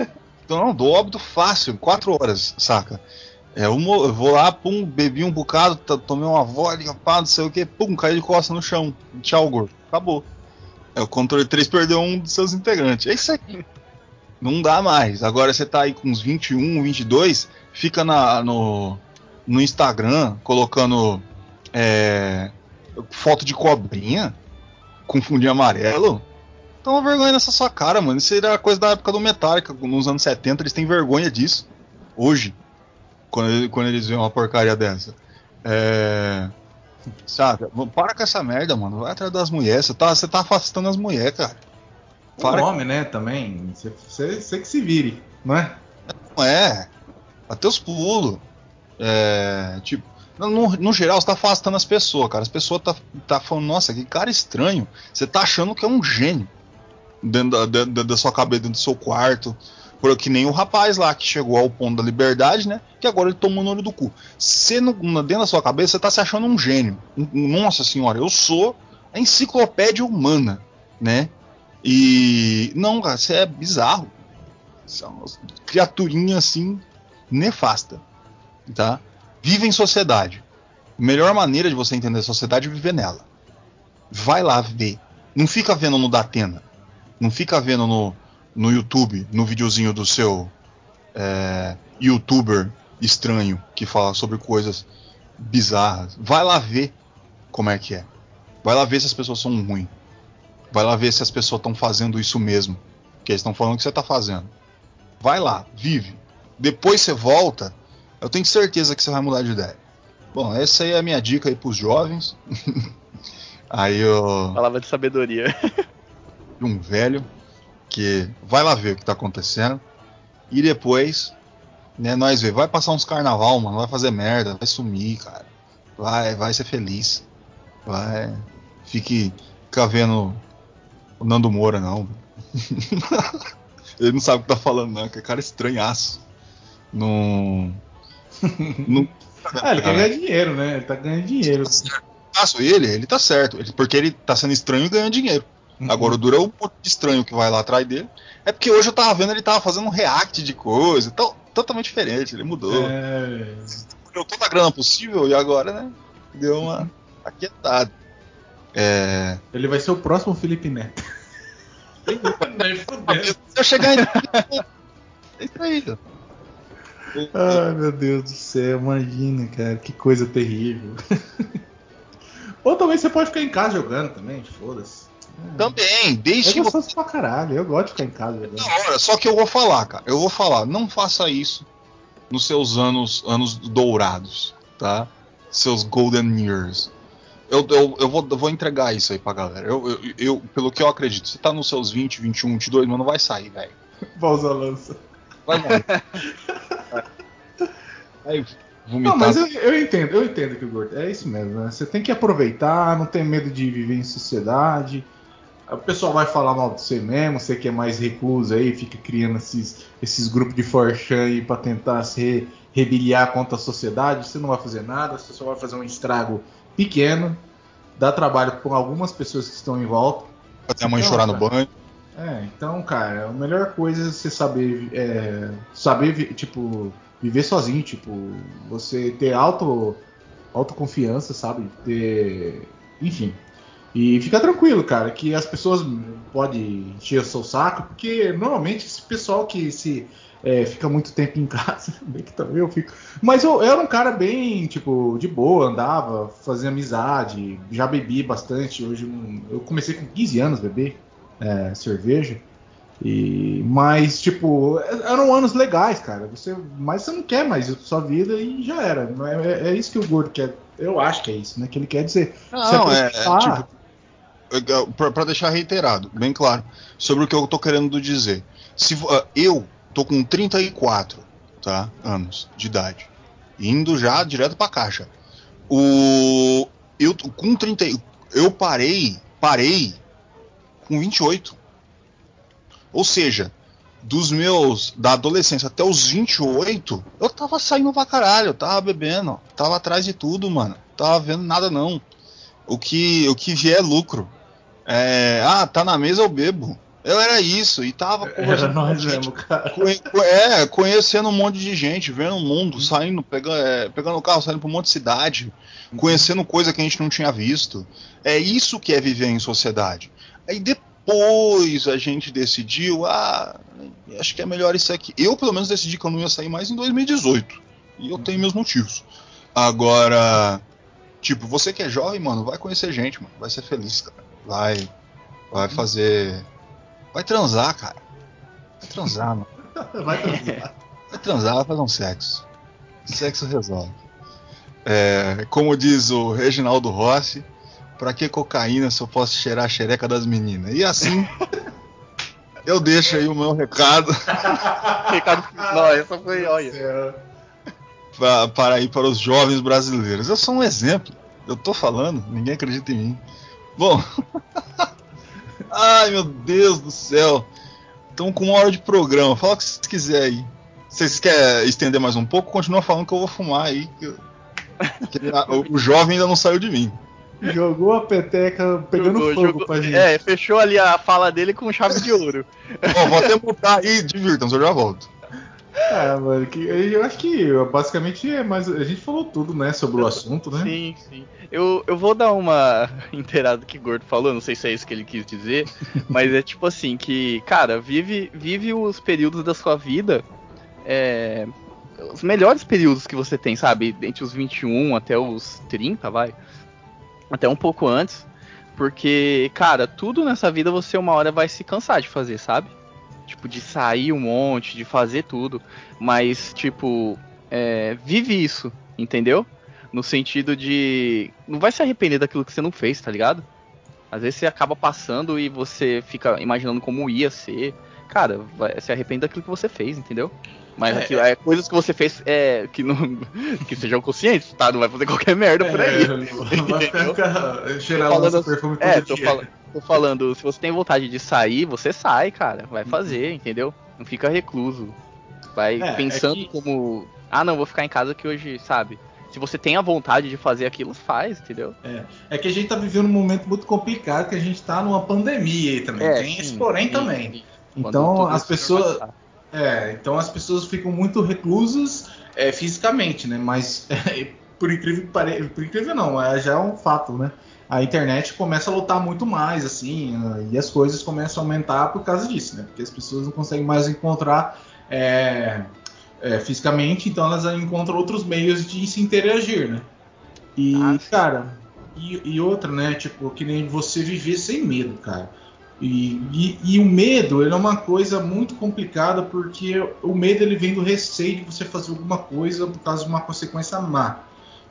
Então, não, dou óbito fácil, quatro horas, saca? É, eu, vou lá, pum, bebi um bocado, tomei uma vodka, pá, não sei o que, pum, caí de costa no chão. Tchau, gordo. Acabou. É, o controle 3 perdeu um dos seus integrantes. É isso aí. Não dá mais. Agora você tá aí com uns 21, 22, fica na, no, no Instagram colocando é, foto de cobrinha com fundinho amarelo. Toma uma vergonha nessa sua cara, mano. Isso era coisa da época do Metallica, nos anos 70, eles têm vergonha disso. Hoje. Quando, quando eles veem uma porcaria dessa. É. Sabe? Para com essa merda, mano. Vai atrás das mulheres. Você tá, você tá afastando as mulheres, cara. O Para- homem, né, também. Você- que se vire, não é? Não é. Até os pulos. É. Tipo. No, no- no geral, você tá afastando as pessoas, cara. As pessoas tá, tá falando, nossa, que cara estranho. Você tá achando que é um gênio. Dentro da, da sua cabeça, dentro do seu quarto. Que nem o rapaz lá que chegou ao ponto da liberdade, né? Que agora ele tomou no olho do cu. Você, dentro da sua cabeça, você tá se achando um gênio. Nossa senhora, eu sou a enciclopédia humana, né? E. Não, cara, você é bizarro. Você é uma criaturinha assim, nefasta. Tá? Vive em sociedade. A melhor maneira de você entender a sociedade é viver nela. Vai lá ver. Não fica vendo no Datena. Não fica vendo no, no YouTube, no videozinho do seu é, youtuber estranho que fala sobre coisas bizarras. Vai lá ver como é que é. Vai lá ver se as pessoas são ruins. Vai lá ver se as pessoas estão fazendo isso mesmo. Que eles estão falando que você está fazendo. Vai lá, vive. Depois você volta. Eu tenho certeza que você vai mudar de ideia. Bom, essa aí é a minha dica aí pros jovens. aí eu Palavra de sabedoria. de um velho que vai lá ver o que tá acontecendo e depois, né, nós ver, vai passar uns carnaval, mano, vai fazer merda, vai sumir, cara. Vai, vai ser feliz. Vai. Fique fica vendo o Nando Moura não. Ele não sabe o que tá falando não, que é cara estranhaço. Não não Ah, ele quer ganhar dinheiro, né? Ele tá ganhando dinheiro. Faço ele, ele tá certo, ele- porque ele tá sendo estranho e ganhando dinheiro. Agora o Dura é o monte de estranho que vai lá atrás dele. É porque hoje eu tava vendo ele tava fazendo um react de coisa, to- totalmente diferente, ele mudou. É... Deu toda a grana possível e agora, né? Deu uma aquietada. É. Ele vai ser o próximo Felipe Neto. Se eu chegar em. É isso aí, cara. Ai, meu Deus do céu, imagina, cara, que coisa terrível. Ou também você pode ficar em casa jogando também, foda-se. Também, desde É que você. gostoso pra caralho, eu gosto de ficar em casa jogando. Da hora, só que eu vou falar, cara. Eu vou falar, não faça isso nos seus anos anos dourados, tá? Seus golden years. Eu, eu, eu, vou, eu vou entregar isso aí pra galera. Eu, eu, eu- pelo que eu acredito, você tá nos seus 20, 21, 22, mas não vai sair, velho. Pausa lança. Vai. Vai vomitar. Não, mas eu, eu entendo, eu entendo que o Gordo. É isso mesmo, né? Você tem que aproveitar, não ter medo de viver em sociedade. O pessoal vai falar mal de você mesmo, você que é mais recluso aí, fica criando esses, esses grupos de forchan aí pra tentar se re- rebeliar contra a sociedade. Você não vai fazer nada, você só vai fazer um estrago pequeno, dá trabalho para algumas pessoas que estão em volta. Fazer a mãe Não, chorar no cara. banho. É, então, cara, a melhor coisa é você saber, é, saber, tipo, viver sozinho, tipo, você ter auto, autoconfiança, sabe? Ter, enfim. E fica tranquilo, cara, que as pessoas podem encher o seu saco, porque normalmente esse pessoal que se é, fica muito tempo em casa, bem que também eu fico. Mas eu, eu, era um cara bem, tipo, de boa, andava, fazia amizade, já bebi bastante. Hoje eu comecei com 15 anos a beber é, cerveja. E, mas, tipo, eram anos legais, cara. Você, mas você não quer mais sua vida e já era. É, é, é isso que o gordo quer. Eu acho que é isso, né? Que ele quer dizer. Não, é, é tipo, para deixar reiterado, bem claro, sobre o que eu tô querendo dizer. Se uh, eu tô com 34, tá, anos de idade, indo já direto para caixa. O eu com 30, eu parei, parei com 28. Ou seja, dos meus. da adolescência até os 28, eu tava saindo pra caralho, eu tava bebendo, tava atrás de tudo, mano. Tava vendo nada não. O que, o que vier é lucro. É, ah, tá na mesa eu bebo. Eu era isso, e tava conversando gente, mesmo, cara. É, conhecendo um monte de gente, vendo o mundo, saindo, pegando, é, pegando o carro, saindo pra um monte de cidade, conhecendo coisa que a gente não tinha visto. É isso que é viver em sociedade. Aí depois a gente decidiu, ah, acho que é melhor isso aqui. Eu, pelo menos, decidi que eu não ia sair mais em 2018. E eu tenho meus motivos. Agora, tipo, você que é jovem, mano, vai conhecer gente, mano. Vai ser feliz, cara. Vai, vai fazer. Vai transar, cara. Vai transar, mano. vai transar. Vai transar, vai fazer um sexo. Sexo resolve. É, como diz o Reginaldo Rossi, Pra que cocaína se eu posso cheirar a xereca das meninas? E assim, eu deixo aí o meu recado. recado não, essa foi, olha. Pra, para ir para os jovens brasileiros. Eu sou um exemplo. Eu tô falando, ninguém acredita em mim. Bom. Ai, meu Deus do céu. Estamos com uma hora de programa. Fala o que vocês quiserem aí. Vocês querem estender mais um pouco? Continua falando que eu vou fumar aí. Que, que o jovem ainda não saiu de mim. Jogou a peteca pegando jogou, fogo jogou, pra gente. É, fechou ali a fala dele com chave de ouro. Bom, vou até mutar aí, divirtam-se, eu já volto. Ah, mano, que, eu acho que basicamente é mais. A gente falou tudo, né, sobre o assunto, né? Sim, sim. Eu, eu vou dar uma inteirada que o Gordo falou, não sei se é isso que ele quis dizer, mas é tipo assim, que, cara, vive, vive os períodos da sua vida. É, os melhores períodos que você tem, sabe? Entre os 21 até os 30, vai até um pouco antes, porque, cara, tudo nessa vida você uma hora vai se cansar de fazer, sabe? Tipo, de sair um monte, de fazer tudo, mas, tipo, é, vive isso, entendeu? No sentido de. Não vai se arrepender daquilo que você não fez, tá ligado? Às vezes você acaba passando e você fica imaginando como ia ser. Cara, vai, se arrepende daquilo que você fez, entendeu? Mas é, aquilo, é, coisas que você fez é, que, não, que sejam conscientes, tá? Não vai fazer qualquer merda por aí. É, vai ficar cheirando falando, perfume todo é, fal tô falando, se você tem vontade de sair, você sai, cara. Vai fazer, entendeu? Não fica recluso. Vai é, pensando que... como. Ah, não, vou ficar em casa que hoje, sabe? Se você tem a vontade de fazer aquilo, faz, entendeu? É, é que a gente tá vivendo um momento muito complicado, que a gente tá numa pandemia aí também. É, tem sim, esse porém sim, também. Sim. Então as pessoas. É, então as pessoas ficam muito reclusas é, fisicamente, né? Mas é, por incrível que pareça, por incrível não, é, já é um fato, né? A internet começa a lotar muito mais, assim, e as coisas começam a aumentar por causa disso, né? Porque as pessoas não conseguem mais encontrar é, é, fisicamente, então elas encontram outros meios de se interagir, né? E, ah, cara, e, e outra, né? Tipo, que nem você viver sem medo, cara. E, e, e, o medo ele é uma coisa muito complicada porque o medo ele vem do receio de você fazer alguma coisa por causa de uma consequência má.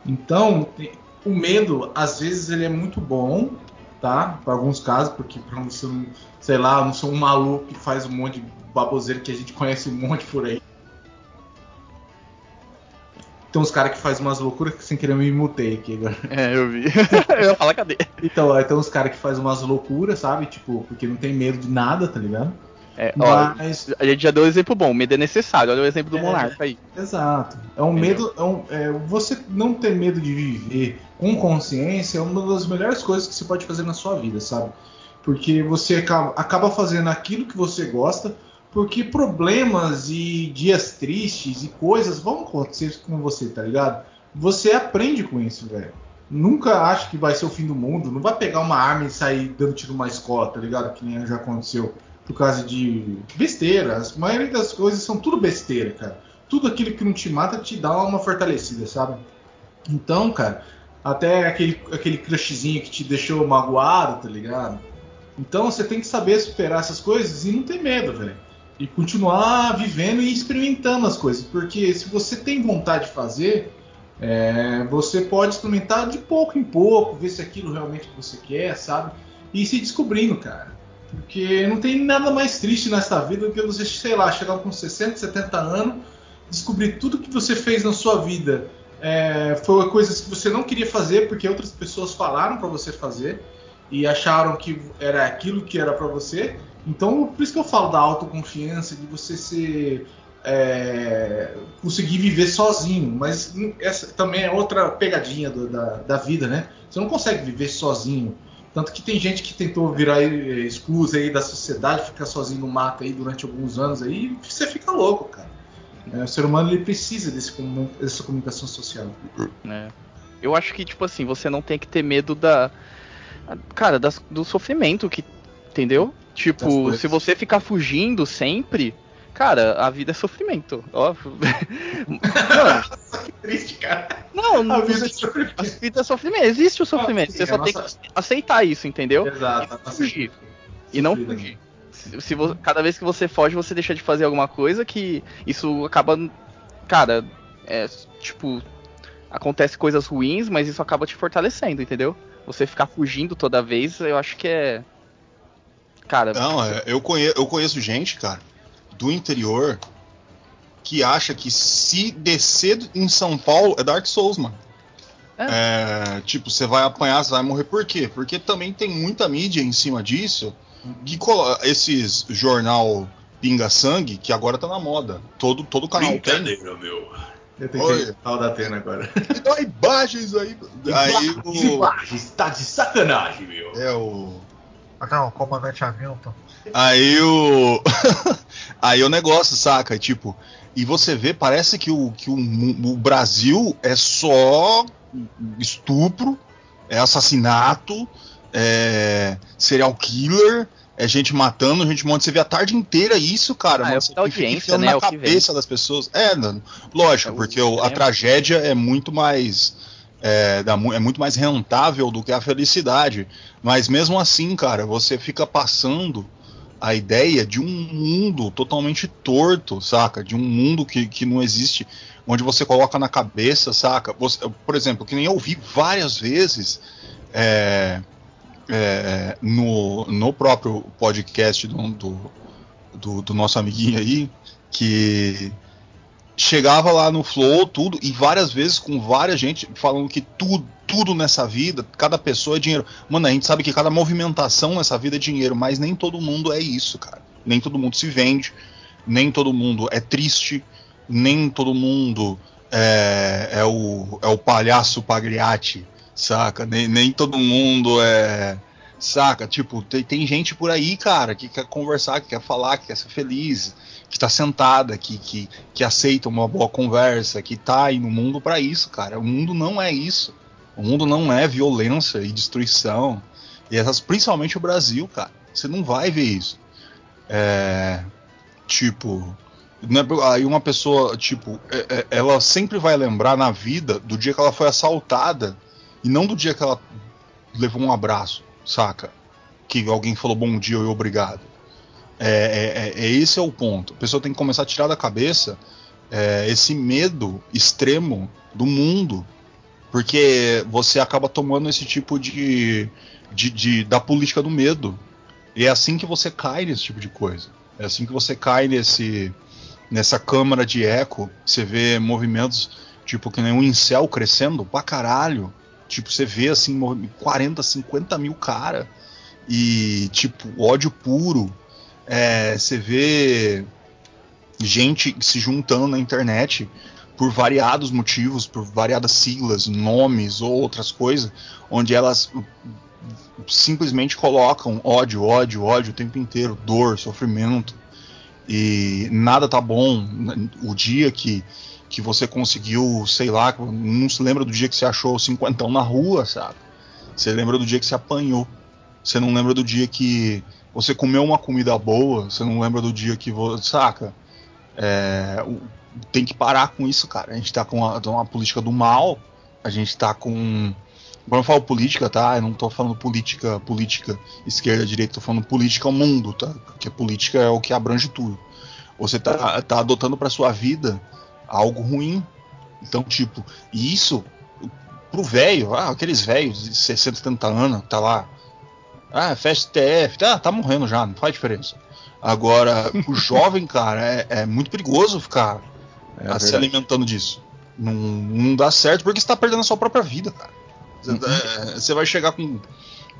Então, o medo às vezes ele é muito bom, tá? Para alguns casos, porque para você não, sei lá, não sou um maluco que faz um monte de baboseiro que a gente conhece um monte por aí. Tem uns caras que fazem umas loucuras que sem querer me mutei aqui agora. É, eu vi. eu falar, cadê? Então, aí tem uns caras que fazem umas loucuras, sabe? Tipo, porque não tem medo de nada, tá ligado? É, Mas... ó, a gente já deu um exemplo bom, o medo é necessário. Olha o exemplo do é, Monarca aí. Exato. É um Entendeu? medo. É um, é, você não ter medo de viver com consciência é uma das melhores coisas que você pode fazer na sua vida, sabe? Porque você acaba, acaba fazendo aquilo que você gosta, porque problemas e dias tristes e coisas vão acontecer com você, tá ligado? Você aprende com isso, velho. Nunca acho que vai ser o fim do mundo. Não vai pegar uma arma e sair dando tiro numa escola, tá ligado? Que nem já aconteceu por causa de besteira. A maioria das coisas são tudo besteira, cara. Tudo aquilo que não te mata te dá uma fortalecida, sabe? Então, cara, até aquele, aquele crushzinho que te deixou magoado, tá ligado? Então você tem que saber superar essas coisas e não ter medo, velho. E continuar vivendo e experimentando as coisas. Porque se você tem vontade de fazer, é, você pode experimentar de pouco em pouco, ver se aquilo realmente você quer, sabe? E se descobrindo, cara. Porque não tem nada mais triste nessa vida do que você, sei lá, chegar com 60, 70 anos, descobrir tudo que você fez na sua vida é, foi coisas que você não queria fazer porque outras pessoas falaram para você fazer e acharam que era aquilo que era para você. Então, por isso que eu falo da autoconfiança, de você é, conseguir viver sozinho. Mas essa também é outra pegadinha do, da, da vida, né? Você não consegue viver sozinho. Tanto que tem gente que tentou virar exclusa aí da sociedade, ficar sozinho no mato aí durante alguns anos aí, você fica louco, cara. É, o ser humano ele precisa desse, dessa comunicação social. É. Eu acho que, tipo assim, você não tem que ter medo da. Cara, das, do sofrimento que. Entendeu? Tipo, se você ficar fugindo sempre, cara, a vida é sofrimento. Ó. que triste, cara. Não, a vida é sofrimento. A vida é sofrimento. Existe o sofrimento. Ah, sim, você só nossa... tem que aceitar isso, entendeu? Exato. E não fugir. E não fugir se você, cada vez que você foge, você deixa de fazer alguma coisa que isso acaba. Cara, é tipo. Acontece coisas ruins, mas isso acaba te fortalecendo, entendeu? Você ficar fugindo toda vez, eu acho que é. Cara. Não, é, eu, conheço, eu conheço gente, cara, do interior que acha que se descer em São Paulo é Dark Souls, mano. É. É, tipo, você vai apanhar, você vai morrer. Por quê? Porque também tem muita mídia em cima disso que esses jornal Pinga Sangue, que agora tá na moda. Todo, todo canal Brincadeira, tem. meu. Eu tenho que falar da Atena agora. Dá imagens aí. aí o... Imagens, tá de sacanagem, meu. É o. Ah, não, comandante Hamilton. Aí o. aí o negócio, saca? Tipo, e você vê, parece que o, que o, o Brasil é só estupro, é assassinato, é, serial killer, é gente matando, gente morrendo. Você vê a tarde inteira isso, cara. Ah, é você audiência, né? na é cabeça das pessoas. É, lógico, é porque o, a tragédia é muito mais. É, é, muito mais rentável do que a felicidade. Mas mesmo assim, cara, você fica passando a ideia de um mundo totalmente torto, saca? De um mundo que, que não existe, onde você coloca na cabeça, saca? Você, por exemplo, que nem eu ouvi várias vezes. É, é, no, no próprio podcast do, do, do, do nosso amiguinho aí, que chegava lá no Flow, tudo, e várias vezes com várias gente falando que tudo, tudo nessa vida, cada pessoa é dinheiro. Mano, a gente sabe que cada movimentação nessa vida é dinheiro, mas nem todo mundo é isso, cara. Nem todo mundo se vende, nem todo mundo é triste, nem todo mundo é, é, o, é o palhaço Pagliatti saca? Nem, nem todo mundo é. Saca? Tipo, tem, tem gente por aí, cara, que quer conversar, que quer falar, que quer ser feliz, que tá sentada, que, que, que aceita uma boa conversa, que tá aí no mundo para isso, cara. O mundo não é isso. O mundo não é violência e destruição. E essas, principalmente o Brasil, cara. Você não vai ver isso. É. Tipo. É aí uma pessoa, tipo, é, é, ela sempre vai lembrar na vida do dia que ela foi assaltada e não do dia que ela levou um abraço, saca? Que alguém falou bom dia e obrigado. É, é, é, é, esse é o ponto. A pessoa tem que começar a tirar da cabeça é, esse medo extremo do mundo. Porque você acaba tomando esse tipo de, de, de, da política do medo. E é assim que você cai nesse tipo de coisa. É assim que você cai nesse, nessa câmara de eco. Você vê movimentos tipo que nem um incel crescendo pra caralho. Tipo, você vê assim 40, 50 mil cara e tipo ódio puro. É, você vê gente se juntando na internet por variados motivos, por variadas siglas, nomes ou outras coisas, onde elas simplesmente colocam ódio, ódio, ódio o tempo inteiro, dor, sofrimento. E nada tá bom. O dia que, que você conseguiu, sei lá, não se lembra do dia que você achou o cinquentão na rua, sabe? Você lembra do dia que você apanhou. Você não lembra do dia que você comeu uma comida boa. Você não lembra do dia que você. Saca? É, tem que parar com isso, cara. A gente tá com uma, uma política do mal. A gente tá com quando eu falo política, tá? Eu não tô falando política, política esquerda, direita, tô falando política ao mundo, tá? Porque política é o que abrange tudo. Você tá, tá adotando para sua vida algo ruim. Então, tipo, e isso pro velho, ah, aqueles velhos de 60, 70 anos, tá lá. Ah, festa TF, tá, tá morrendo já, não faz diferença. Agora, o jovem, cara, é, é, muito perigoso ficar é, se alimentando disso. Não, não dá certo porque você tá perdendo a sua própria vida, cara. Uhum. Você vai chegar com,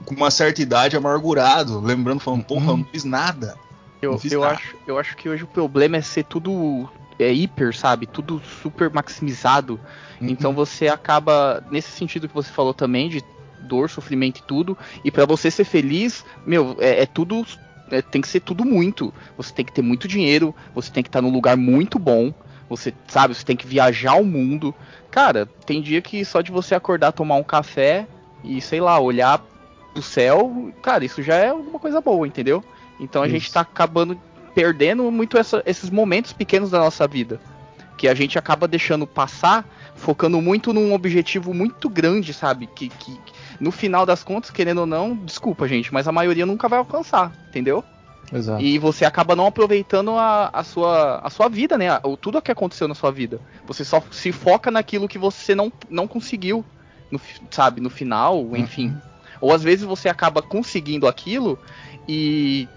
com uma certa idade amargurado, lembrando, falando, porra, eu não fiz nada. Eu, eu, nada. Acho, eu acho que hoje o problema é ser tudo é, hiper, sabe? Tudo super maximizado. Uhum. Então você acaba, nesse sentido que você falou também, de dor, sofrimento e tudo, e para você ser feliz, meu, é, é tudo. é, tem que ser tudo muito. Você tem que ter muito dinheiro, você tem que estar num lugar muito bom, você sabe, você tem que viajar o mundo. Cara, tem dia que só de você acordar, tomar um café e, sei lá, olhar pro céu, cara, isso já é alguma coisa boa, entendeu? Então a Isso. gente tá acabando perdendo muito essa- esses momentos pequenos da nossa vida. Que a gente acaba deixando passar, focando muito num objetivo muito grande, sabe? Que, que no final das contas, querendo ou não, desculpa, gente, mas a maioria nunca vai alcançar, entendeu? Exato. E você acaba não aproveitando a, a, sua, a sua vida, né? O, tudo que aconteceu na sua vida. Você só se foca naquilo que você não, não conseguiu, no, sabe, no final, enfim. Ou às vezes você acaba conseguindo aquilo e,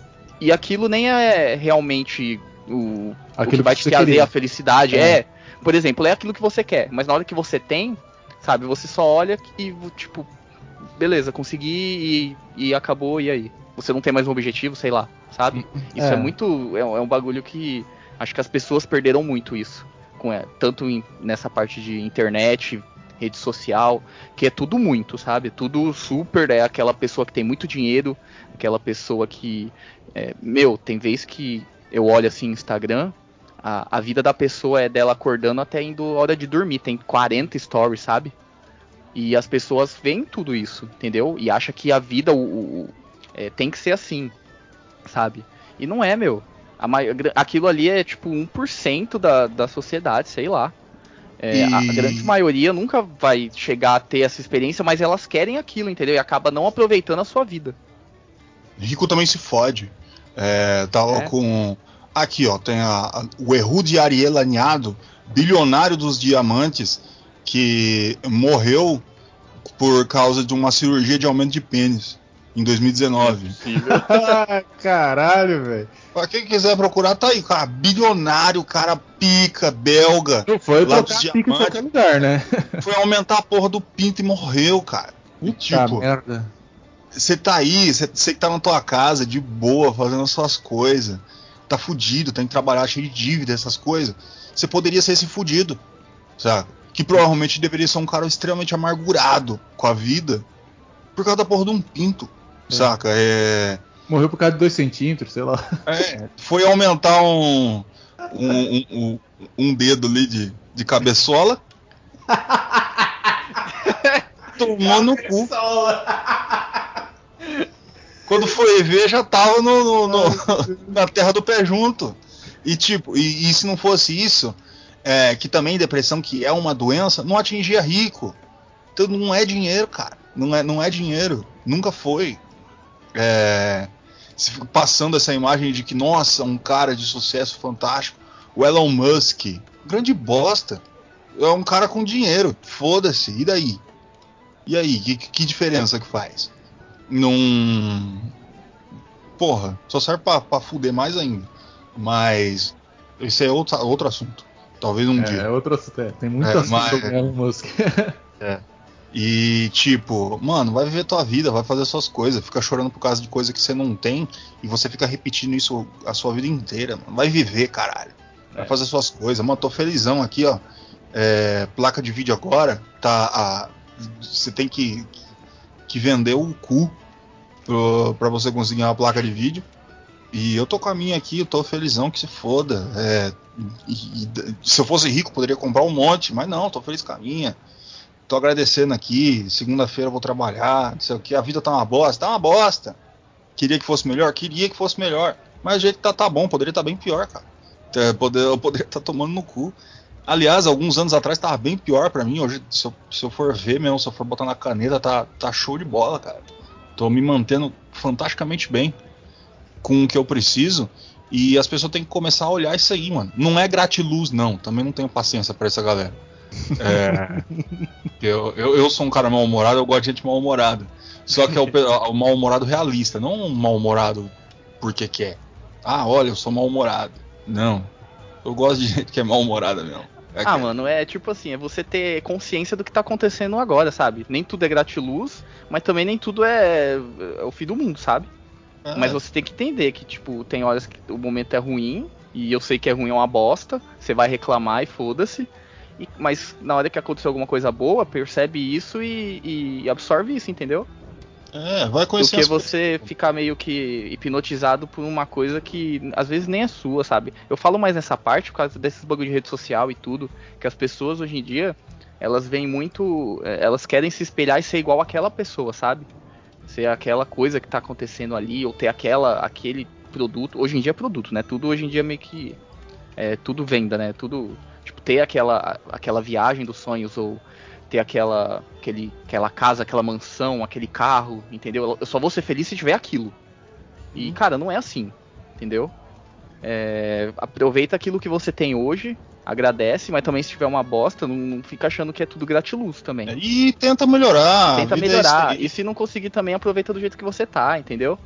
e aquilo nem é realmente o, o que vai que te trazer queria. a felicidade. É. É. por exemplo, é aquilo que você quer, mas na hora que você tem, sabe, você só olha e, tipo, beleza, consegui e, e acabou, e aí? Você não tem mais um objetivo, sei lá, sabe? Isso é, É. muito. É, um- é um bagulho que. Acho que as pessoas perderam muito isso. Com, é, tanto em- nessa parte de internet, rede social, que é tudo muito, sabe? Tudo super. É aquela pessoa que tem muito dinheiro, aquela pessoa que. é, meu, tem vez que eu olho assim Instagram. A, a vida da pessoa é dela acordando até indo hora de dormir. Tem 40 stories, sabe? E as pessoas veem tudo isso, entendeu? E acham que a vida o, o- é, tem que ser assim, sabe? E não é, meu. A mai- gra- aquilo ali é tipo 1% da, da sociedade, sei lá. É, a, a E- grande maioria nunca vai chegar a ter essa experiência, mas elas querem aquilo, entendeu? E acaba não aproveitando a sua vida. Rico também se fode. É, tava É. com. Aqui, ó, tem a, a- o Ehud Ariel Aninhado, bilionário dos diamantes, que morreu por causa de uma cirurgia de aumento de pênis em 2019. Ah, caralho, velho. Pra quem quiser procurar, tá aí, cara. Bilionário, cara pica, belga. Não foi trocar dos pica em qualquer lugar, né? Foi aumentar a porra do pinto e morreu, cara. Puta tipo, merda. Você tá aí, você você que tá na tua casa, de boa, fazendo as suas coisas. Tá fudido, tem que trabalhar cheio de dívida, essas coisas. Você poderia ser esse fudido, sabe? Que provavelmente deveria ser um cara extremamente amargurado com a vida por causa da porra de um pinto, É. saca? É. Morreu por causa de 2 centímetros, sei lá. é, foi aumentar um. Um, um, um- dedo ali de, de cabeçola. Tomou no cu. Quando foi ver, já tava no, no- no- na terra do pé junto. E tipo, e, e se não fosse isso, é, que também depressão, que é uma doença, não atingia rico. Então não é dinheiro, cara. Não é, não é dinheiro. Nunca foi. É, passando essa imagem de que, nossa, um cara de sucesso fantástico. O Elon Musk, grande bosta. É um cara com dinheiro. Foda-se. E daí? E aí? Que, que diferença que faz? Não. Porra, só serve pra, pra fuder mais ainda. Mas. Isso é outro, outro assunto. Talvez um É, dia. é outro assunto. é, tem muito É, assunto mas- sobre Elon Musk. E tipo, mano, vai viver tua vida, vai fazer suas coisas, fica chorando por causa de coisa que você não tem e você fica repetindo isso a sua vida inteira, mano. Vai viver, caralho. Vai É. fazer suas coisas. Mano, tô felizão aqui, ó. É, placa de vídeo agora, tá. a- Você tem que, que vendeu o cu pra você conseguir uma placa de vídeo. E eu tô com a minha aqui, eu tô felizão que se foda. É, e- e- se eu fosse rico, poderia comprar um monte, mas não, tô feliz com a minha. Tô agradecendo aqui, segunda-feira vou trabalhar, não sei o que, a vida tá uma bosta, tá uma bosta. Queria que fosse melhor? Queria que fosse melhor. Mas o jeito que tá, tá bom, poderia estar bem pior, cara. Poder, eu poderia estar tomando no cu. Aliás, alguns anos atrás tava bem pior pra mim. Hoje, se eu, se eu for ver mesmo, se eu for botar na caneta, tá, tá show de bola, cara. Tô me mantendo fantasticamente bem com o que eu preciso. E as pessoas têm que começar a olhar isso aí, mano. Não é gratiluz, não. Também não tenho paciência pra essa galera. É, eu, eu, eu sou um cara mal-humorado, eu gosto de gente mal-humorada. Só que é o, o mal-humorado realista, não um mal-humorado porque quer. Ah, olha, eu sou mal-humorado. Não. Eu gosto de gente que é mal-humorada mesmo. É Ah, que- mano, é tipo assim, é você ter consciência do que tá acontecendo agora, sabe? Nem tudo é gratiluz, mas também nem tudo é, é o fim do mundo, sabe? é, Mas você tem que entender que, tipo, tem horas que o momento é ruim, e eu sei que é ruim é uma bosta, você vai reclamar e foda-se. E- Mas na hora que aconteceu alguma coisa boa, percebe isso e, e absorve isso, entendeu? é, vai Do conhecer que as você ficar meio que hipnotizado por uma coisa que às vezes nem é sua, sabe? Eu falo mais nessa parte por causa desses bagulho de rede social e tudo, que as pessoas hoje em dia, elas vêm muito. eh, Elas querem se espelhar e ser igual àquela pessoa, sabe? Ser aquela coisa que tá acontecendo ali, ou ter aquela, aquele produto. Hoje em dia é produto, né? Tudo hoje em dia é meio que. É tudo venda, né? Tudo. Tipo, ter aquela, aquela viagem dos sonhos, ou ter aquela, aquele, aquela casa, aquela mansão, aquele carro, entendeu? Eu só vou ser feliz se tiver aquilo. E, cara, não é assim, entendeu? É, aproveita aquilo que você tem hoje, agradece, mas também se tiver uma bosta, não, não fica achando que é tudo gratiluz também. É, E tenta melhorar. Tenta é melhorar. aí. e se não conseguir também, aproveita do jeito que você tá, entendeu?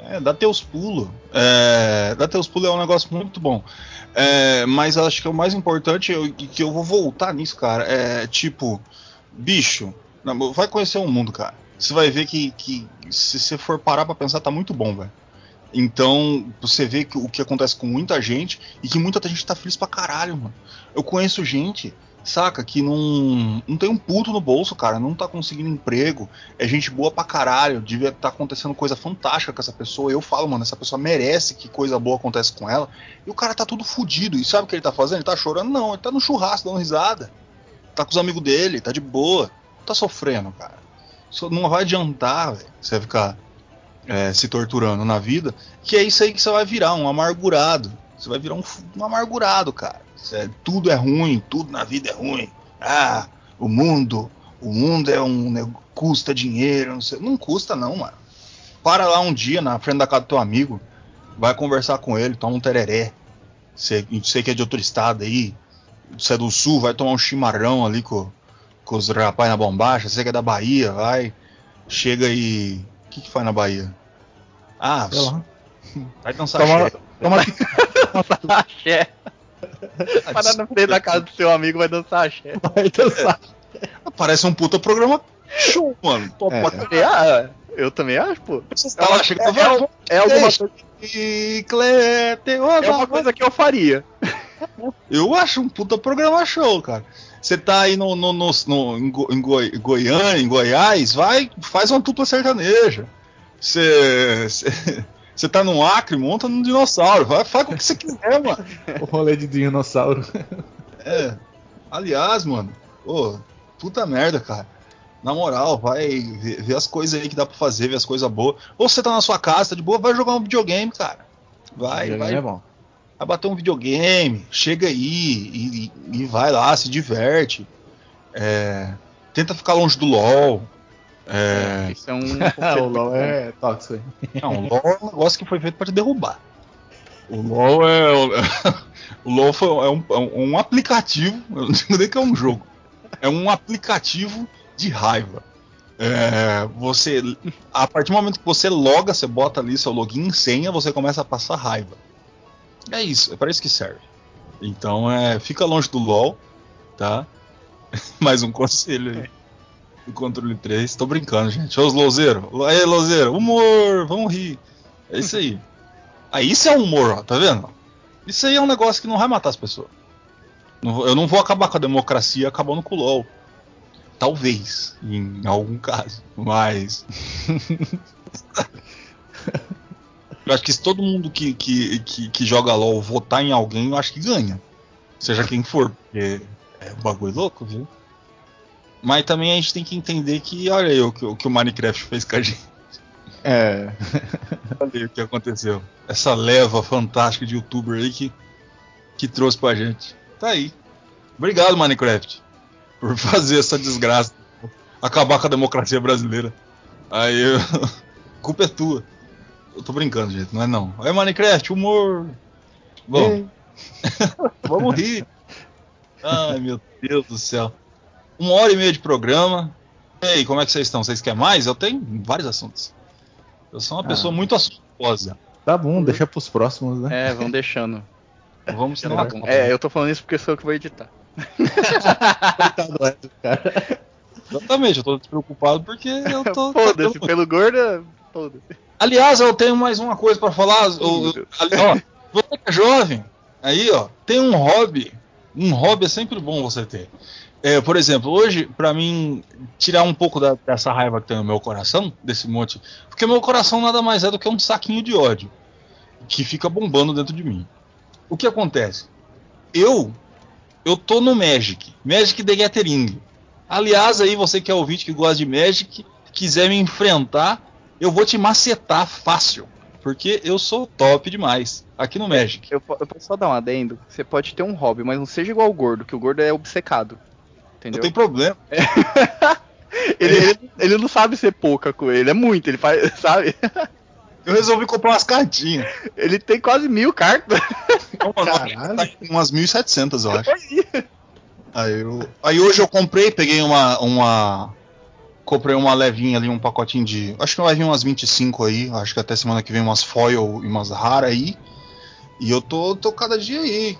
É, dá teus pulos. É, dá teus pulos é um negócio muito bom. É, mas acho que o mais importante, eu- que eu vou voltar nisso, cara, é tipo, bicho, vai conhecer o mundo, cara. Você vai ver que, que se você for parar pra pensar, tá muito bom, velho. Então, você vê que, o que acontece com muita gente e que muita gente tá feliz pra caralho, mano. Eu conheço gente, saca, que não, não tem um puto no bolso, cara, não tá conseguindo emprego, é gente boa pra caralho, devia estar acontecendo coisa fantástica com essa pessoa. Eu falo, mano, essa pessoa merece que coisa boa acontece com ela. E o cara tá tudo fudido. E sabe o que ele tá fazendo? Ele tá chorando? Não, ele tá no churrasco, dando risada. Tá com os amigos dele, tá de boa. Tá sofrendo, cara. Isso não vai adiantar, velho, você ficar é, se torturando na vida. Que é isso aí que você vai virar, um amargurado. Você vai virar um, um amargurado, cara. Cê- tudo é ruim, tudo na vida é ruim. Ah, o mundo, o mundo é um nego- custa dinheiro, não sei. Não custa não, mano. Para lá um dia na frente da casa do teu amigo, vai conversar com ele, toma um tereré. Você, você que é de outro estado aí, você é do sul, vai tomar um chimarrão ali com, com os rapazes na bombacha, você que é da Bahia, vai, chega e. O que, que faz na Bahia? Ah, Sei lá. vai dançar Toma- axé. Toma Axé. Parar na frente da casa do seu amigo vai dançar axé. vai dançar. Parece um puta programa show, mano. Top É. caralho. Ah, eu também acho, pô. Tá lá, chega, é, é, é alguma coisa, é uma coisa que eu faria. Eu acho um puta programa show, cara. Você tá aí no, no, no, no- em, Go- em Goi- Goiânia, em Goiás, vai, faz uma dupla sertaneja. Você você- tá no Acre, monta num dinossauro. Vai, faz o que você quiser, mano. O rolê de dinossauro. É. Aliás, mano, ô, puta merda, cara. Na moral, vai ver, ver as coisas aí que dá pra fazer, ver as coisas boas. Ou você tá na sua casa, tá de boa, vai jogar um videogame, cara. Vai, vai, É bom. vai bater um videogame, chega aí e, e- e vai lá, se diverte. É, tenta ficar longe do LOL. É, Isso é um. o LOL é tóxico. não, o LOL é um negócio que foi feito pra te derrubar. O LOL é. O LOL foi, é, um, é um aplicativo, eu não digo nem que é um jogo. É um aplicativo de raiva. É, você. A partir do momento que você loga, você bota ali seu login e senha, você começa a passar raiva. É isso, é para isso que serve. Então é. Fica longe do LOL, tá? Mais um conselho aí. Do controle 3. Tô brincando, gente. Os Louzeiro. Aí, Louzeiro. Humor, vamos rir. É isso aí. Aí isso é humor, ó, tá vendo? Isso aí é um negócio que não vai matar as pessoas. Eu não vou acabar com a democracia acabando com o LOL. Talvez, em algum caso. Mas. eu acho que se todo mundo que, que, que, que joga LOL votar em alguém, eu acho que ganha. Seja quem for, porque é um bagulho louco, viu? Mas também a gente tem que entender que, olha aí o que, o que o Minecraft fez com a gente. É. Olha aí o que aconteceu. Essa leva fantástica de youtuber aí que, que trouxe pra gente. Tá aí. Obrigado, Minecraft, por fazer essa desgraça. Acabar com a democracia brasileira. Aí, eu... culpa é tua. Eu tô brincando, gente, não é não. É Minecraft, humor. Bom, vamos rir. Ai, meu Deus do céu. Uma hora e meia de programa. E aí, como é que vocês estão? Vocês querem mais? Eu tenho vários assuntos. Eu sou uma Ah. pessoa muito assuntosa. Tá bom, deixa pros próximos, né? É, vão deixando. Vamos Eu uma é, eu tô falando isso porque sou eu que vou editar. Coitado do Edson, cara. Exatamente, eu tô despreocupado porque eu tô. Foda-se, pelo gordo, foda-se. Aliás, eu tenho mais uma coisa pra falar. ali, ó, você que é jovem, aí, ó, tem um hobby. Um hobby é sempre bom você ter. É, por exemplo, hoje, pra mim tirar um pouco da- dessa raiva que tem no meu coração, desse monte. Porque meu coração nada mais é do que um saquinho de ódio que fica bombando dentro de mim. O que acontece? Eu eu tô no Magic, Magic the Gathering. Aliás, aí você que é ouvinte que gosta de Magic, quiser me enfrentar, eu vou te macetar fácil, porque eu sou top demais aqui no Magic. Eu, eu posso só dar um adendo? Você pode ter um hobby, mas não seja igual o gordo, que o gordo é obcecado. Não Entendeu? tem problema. Ele, ele, ele não sabe ser pouca com ele, é muito, ele faz, sabe? Eu resolvi comprar umas cartinhas. Ele tem quase mil cartas. Caralho. tá com umas 1.700, eu acho. Aí, eu, aí hoje eu comprei, peguei uma, uma. Comprei uma levinha ali, um pacotinho de. Acho que vai vir umas 25 aí. Acho que até semana que vem umas foil e umas raras aí. E eu tô, tô cada dia aí,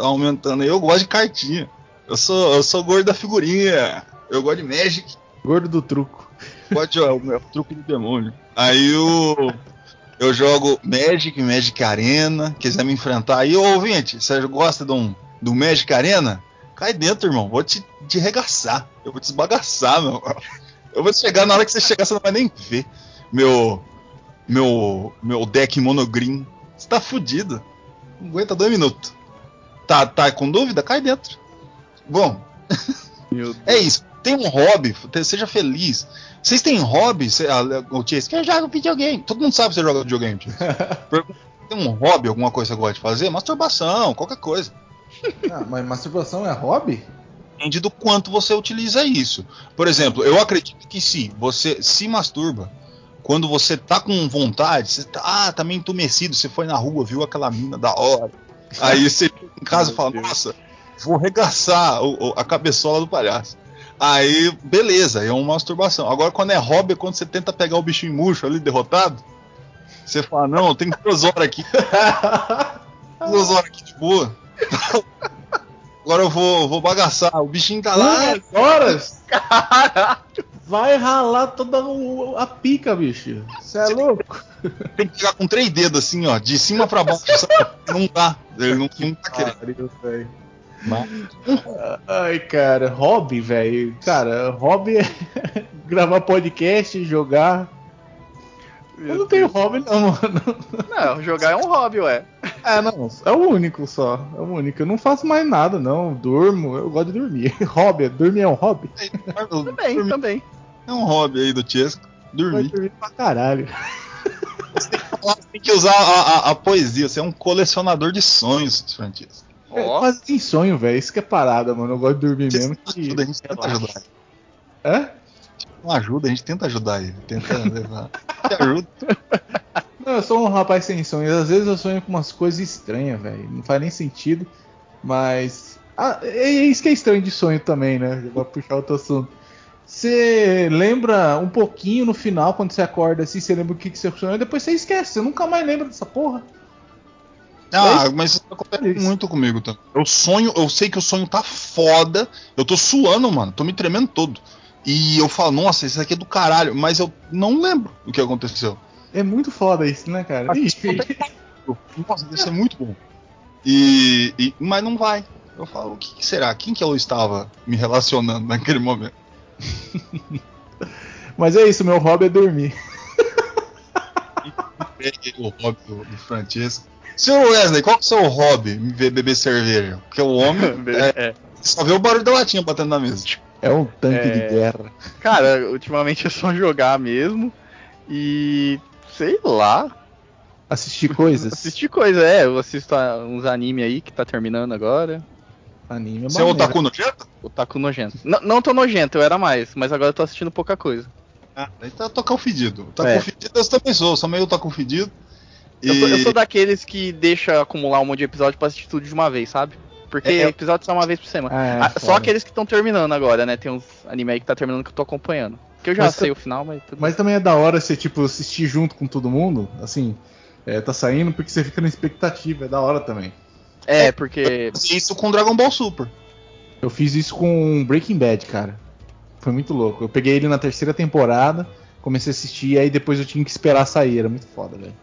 aumentando. Eu gosto de cartinha. Eu sou, eu sou gordo da figurinha. Eu gosto de Magic. Gordo do truco. Gosto de, ó, o meu truque do demônio. Aí eu. Eu jogo Magic, Magic Arena. Quiser me enfrentar aí, ô ouvinte, você gosta de um, do Magic Arena? Cai dentro, irmão. Vou te, te regaçar. Eu vou te esbagaçar, meu. Eu vou chegar na hora que você chegar, você não vai nem ver. Meu. Meu. Meu deck monogreen. Você tá fudido. Não aguenta dois minutos. Tá, tá com dúvida? Cai dentro. Bom, é isso. Tem um hobby, seja feliz. Vocês têm hobby? O Chase, que eu jogo videogame. Todo mundo sabe que você joga videogame, Tem um hobby, alguma coisa que você gosta de fazer? Masturbação, qualquer coisa. Ah, mas masturbação é hobby? Depende do quanto você utiliza isso. Por exemplo, eu acredito que se você se masturba, quando você tá com vontade, você tá, ah, tá meio entumecido, você foi na rua, viu aquela mina da hora. Aí você fica em casa e fala, nossa, vou regaçar o- o- a cabeçola do palhaço. Aí, beleza, é uma masturbação. Agora, quando é hobby, é quando você tenta pegar o bichinho murcho ali, derrotado, você fala, não, tem duas horas aqui, duas horas aqui de boa. Agora eu vou, vou bagaçar. O bichinho tá lá. Duas horas? Vai ralar toda a pica, bicho. Você é louco? Tem que pegar com três dedos assim, ó, de cima pra baixo. sabe? Não dá. Ele não, não tá querendo. Velho. Ai, cara, hobby, velho. Cara, hobby é gravar podcast, jogar. Eu não tenho hobby, não, mano. Não, jogar é um hobby, ué. É, não, é o único só. É o único. Eu não faço mais nada, não. Durmo, eu gosto de dormir. Hobby, dormir é um hobby? Também, Dormir também. É um hobby aí do Tiesco. Vai Dormir. dormir pra caralho. Você tem que usar a, a- a poesia. Você é um colecionador de sonhos, Francisco. É, Ó, quase sem sonho, velho. Isso que é parada, mano. Eu gosto de dormir mesmo. Que... ajuda, a gente tenta ajudar. Hã? Não ajuda, a gente tenta ajudar ele. Tenta levar. Te ajuda. Não, eu sou um rapaz sem sonhos. Às vezes eu sonho com umas coisas estranhas, velho. Não faz nem sentido. Mas. Ah, é isso que é estranho de sonho também, né? Eu Vou puxar outro assunto. Você lembra um pouquinho no final, quando você acorda assim, você lembra o que, que você sonhou, e depois você esquece, você nunca mais lembra dessa porra. Ah, mas isso acontece Isso. muito comigo também. Eu sonho, eu sei que o sonho tá foda. Eu tô suando, mano. Tô me tremendo todo. E eu falo, nossa, isso aqui é do caralho. Mas eu não lembro o que aconteceu. É muito foda isso, né, cara? Mas Ixi. Nossa, deve ser muito bom. E, e- mas não vai. Eu falo, o que, que será? Quem que eu estava me relacionando naquele momento? Mas é isso, meu hobby é dormir. o hobby do, do Francesco. Senhor Wesley, qual que é o seu hobby? Ver beber cerveja? Porque o homem é, É. só vê o barulho da latinha batendo na mesa. É um tanque É. de guerra. Cara, ultimamente é só jogar mesmo. E. sei lá. Assistir coisas. Assistir coisa, é. Eu assisto uns anime aí que tá terminando agora. Anime é Você é otaku nojento? O Taco nojento. N não tô nojento, eu era mais, mas agora eu tô assistindo pouca coisa. Ah, aí tá tocar o fedido. Taco É. fedido eu também sou, sou meio taco fedido. Eu, sou, eu sou daqueles que deixa acumular um monte de episódio pra assistir tudo de uma vez, sabe? Porque É, é- episódio só uma vez por semana. Ah, é, Ah, só aqueles que estão terminando agora, né? Tem uns anime aí que tá terminando que eu tô acompanhando. Que eu já Mas sei tá- o final, mas tudo Mas também é da hora você, tipo, assistir junto com todo mundo. Assim, é, tá saindo porque você fica na expectativa. É da hora também. É, porque. Fiz Isso com Dragon Ball Super. Eu fiz isso com Breaking Bad, cara. Foi muito louco. Eu peguei ele na terceira temporada, comecei a assistir, aí depois eu tinha que esperar sair. Era muito foda, velho.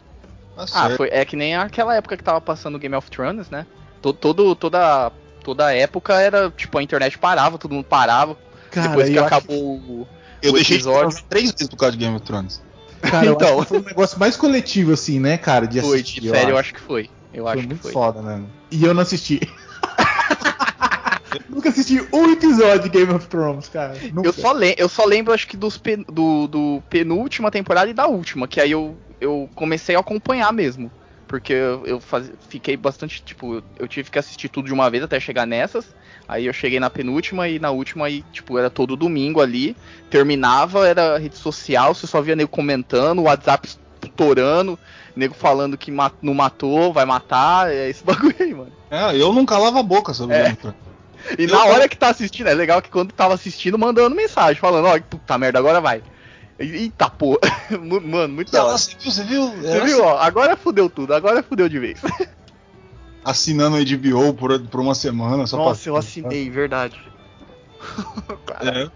Tá Ah, foi, é que nem aquela época que tava passando Game of Thrones, né? To- Todo, toda, toda época era, tipo, a internet parava, todo mundo parava. Cara, depois que acabou o. eu o deixei episódio- de três vezes por causa de Game of Thrones. Cara, eu Então. acho que foi um negócio mais coletivo, assim, né, cara? De Foi, assistir. de série eu acho que foi. Eu Foi acho que muito foi. foda, né? E eu não assisti. Nunca assisti um episódio de Game of Thrones, cara. Nunca. Eu só, eu só lembro, acho que dos pen- do, do penúltima temporada e da última, que aí eu, eu comecei a acompanhar mesmo. Porque eu, eu faz- fiquei bastante, tipo, eu, eu tive que assistir tudo de uma vez até chegar nessas. Aí eu cheguei na penúltima e na última aí, tipo, era todo domingo ali. Terminava, era rede social, você só via nego comentando, o WhatsApp estourando, nego falando que ma- não matou, vai matar, é esse bagulho aí, mano. É, eu não calava a boca sobre É. Of Thrones. E Eu na hora que tá assistindo, é legal que quando tava assistindo, mandando mensagem, falando, ó, puta merda, agora vai. Eita porra. Mano, muito da hora. Você viu? Você viu? Você Era viu, ó, agora fudeu tudo, agora fudeu de vez. Assinando o HBO por, por uma semana. Só Nossa, pra... eu assinei, verdade. Cara,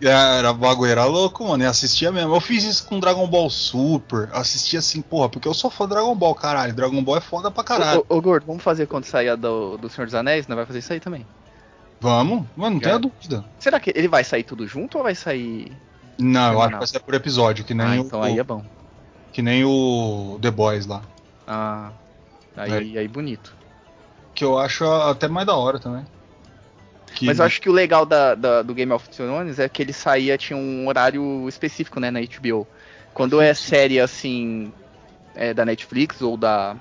É, era bagulho, era louco, mano. E assistia mesmo. Eu fiz isso com Dragon Ball Super. Assistia assim, porra, porque eu sou fã de Dragon Ball, caralho. Dragon Ball é foda pra caralho. Ô, ô, Gordo, vamos fazer quando sair a do, do Senhor dos Anéis? Não vai fazer isso aí também? Vamos? Mano, não Já. tenha dúvida. Será que ele vai sair tudo junto ou vai sair. Não, eu acho que vai ser por episódio, que nem, Ah, o, então aí é bom. que nem o The Boys lá. Ah. Aí, aí bonito. Que eu acho até mais da hora também. Que- Mas eu acho que o legal da, da- do Game of Thrones é que ele saía, tinha um horário específico, né, na HBO. Quando é série assim, é, da Netflix ou da,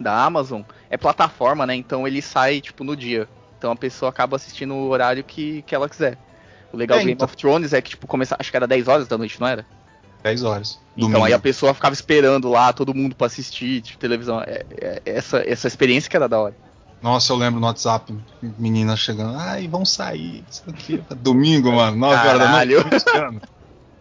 da Amazon, é plataforma, né? Então ele sai, tipo, no dia. Então a pessoa acaba assistindo o horário que, que ela quiser. O legal É, do Game então. of Thrones é que, tipo, começa, acho que era 10 horas da noite, não era? 10 horas. Então Domingo. aí a pessoa ficava esperando lá, todo mundo pra assistir, tipo, televisão. É, é- essa, essa experiência que era da hora. Nossa, eu lembro no WhatsApp, meninas chegando, ai, vão sair, aqui. Domingo, mano, 9 horas da noite. Caralho. Tá me tirando.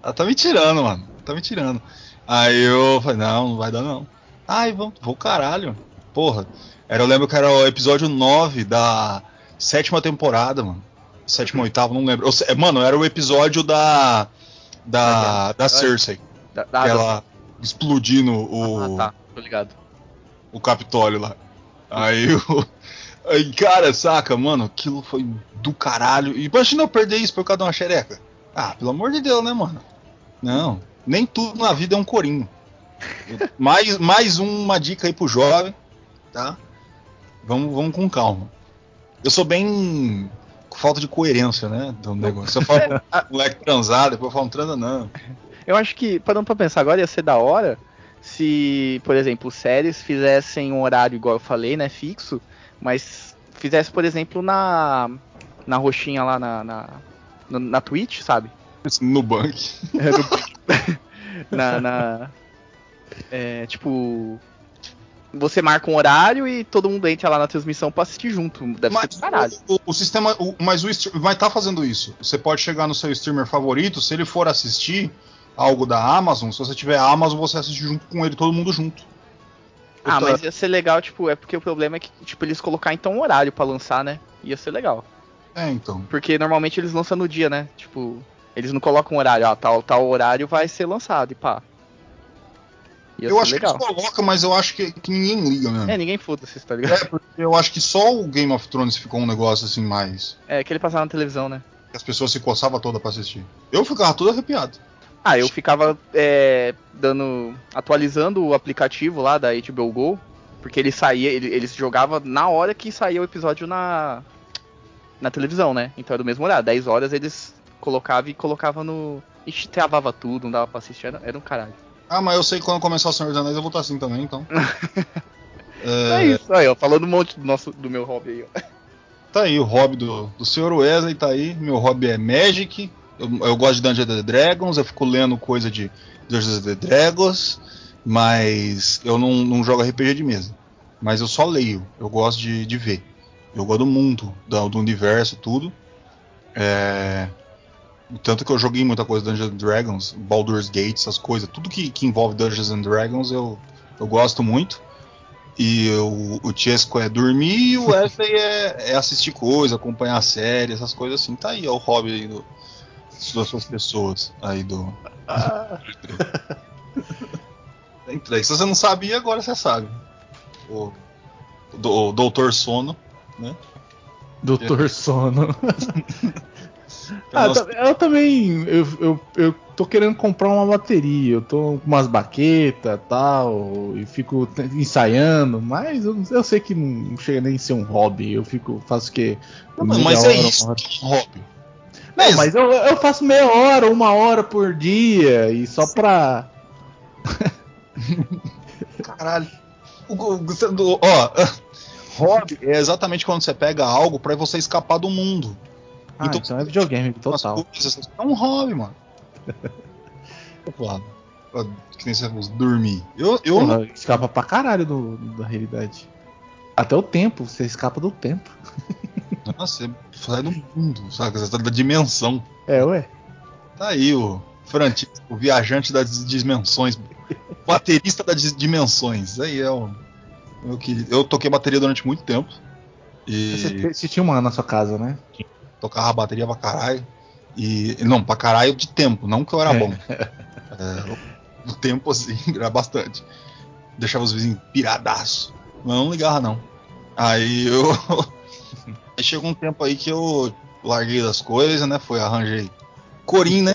Ela tá me tirando, mano. Tá me tirando. Aí eu falei, não, não vai dar não. Ai, vamos, vou caralho. Porra. Era, eu lembro que era o episódio 9 da sétima temporada, mano. Sétima ou oitava, não lembro. Mano, era o episódio da. Da, da Cersei. Da, da, Ela explodindo o, Ah, tá, tô ligado. o Capitólio lá. Aí o. Aí, cara, saca, mano, aquilo foi do caralho. E Imagina eu perder isso por causa de uma xereca. Ah, pelo amor de Deus, né, mano? Não, nem tudo na vida é um corinho. mais, mais uma dica aí pro jovem, tá? Vamos, vamos com calma. Eu sou bem falta de coerência, né, do negócio. Eu falo moleque transar, depois eu falo transa não. Eu acho que, parando pra pensar agora, ia ser da hora se, por exemplo, séries fizessem um horário igual eu falei, né, fixo, mas fizesse, por exemplo, na na roxinha lá na, na, na, na Twitch, sabe? No banco. É, no- na, na- é, tipo, você marca um horário e todo mundo entra lá na transmissão pra assistir junto. Deve ser do caralho. o, o sistema, o- mas o vai estar fazendo isso. Você pode chegar no seu streamer favorito, se ele for assistir algo da Amazon, se você tiver Amazon, você assiste junto com ele, todo mundo junto. Ah, Outra- mas ia ser legal, tipo, é porque o problema é que, tipo, eles colocar então um horário pra lançar, né? Ia ser legal. É, então. Porque normalmente eles lançam no dia, né? Tipo, eles não colocam um horário, ó, tal, tal horário vai ser lançado e pá. Ia eu acho legal. que eles colocam, mas eu acho que, que ninguém liga mesmo. É, ninguém foda-se, tá ligado? É, porque eu acho que só o Game of Thrones ficou um negócio assim mais. É, que ele passava na televisão, né? que as pessoas se coçavam toda pra assistir. Eu ficava todo arrepiado. Ah, eu ficava é, dando. atualizando o aplicativo lá da HBO Go, porque ele saía, ele, ele se jogava na hora que saía o episódio na. na televisão, né? Então era do mesmo horário. 10 horas eles colocavam e colocavam no. Ixi, travava tudo, não dava pra assistir, era, era um caralho. Ah, mas eu sei que quando começar o Senhor dos Anéis eu vou estar assim também, então. É, isso aí, ó. Falando um monte do, nosso, do meu hobby aí, ó. Tá aí o hobby do, do Sr. Wesley, tá aí. Meu hobby é Magic. Eu, eu gosto de Dungeons and Dragons, eu fico lendo coisa de Dungeons and Dragons, mas eu não, não jogo RPG de mesa. Mas eu só leio, eu gosto de, de ver. Eu gosto do mundo, do, do universo, tudo. É, Tanto que eu joguei muita coisa Dungeons and Dragons, Baldur's Gate, essas coisas, tudo que, que envolve Dungeons and Dragons eu, eu gosto muito. E o, o Chesco é dormir e o Wesley é, é assistir coisa, acompanhar série, essas coisas assim. Tá aí, é o hobby aí do, das suas pessoas aí do. Três. Se você não sabia, agora você sabe. O, o, do- o Doutor Sono, né? Doutor Sono. Ah, eu também. Eu, eu, eu tô querendo comprar uma bateria. Eu tô com umas baquetas e tal. E fico ensaiando. Mas eu, eu sei que não chega nem a ser um hobby. Eu fico. Faço o quê? Não, mas é hora, isso é um hobby. Não, Mas- mas eu, eu faço meia hora, uma hora por dia. E só pra. Caralho. O, o, ó, hobby é exatamente quando você pega algo pra você escapar do mundo. Ah, Então- então, é videogame total. coisas, É um hobby, mano. Claro. Que nem você falou, dormir. Eu, eu Porra, escapa pra caralho do, da realidade. Até o tempo, você escapa do tempo. Nossa, você sai do mundo, sabe? Você sai da dimensão. É, ué. Tá aí o Francisco, o viajante das dimensões. Baterista das dimensões. Aí é o. Eu, eu toquei bateria durante muito tempo. E Você, você tinha uma na sua casa, né? Tocava bateria pra caralho. E. Não, pra caralho de tempo, não que eu era bom. É, no tempo assim, era bastante. Deixava os vizinhos piradaço. Mas não ligava não. Aí eu. aí chegou um tempo aí que eu larguei das coisas, né? Foi, arranjei. Corim, né?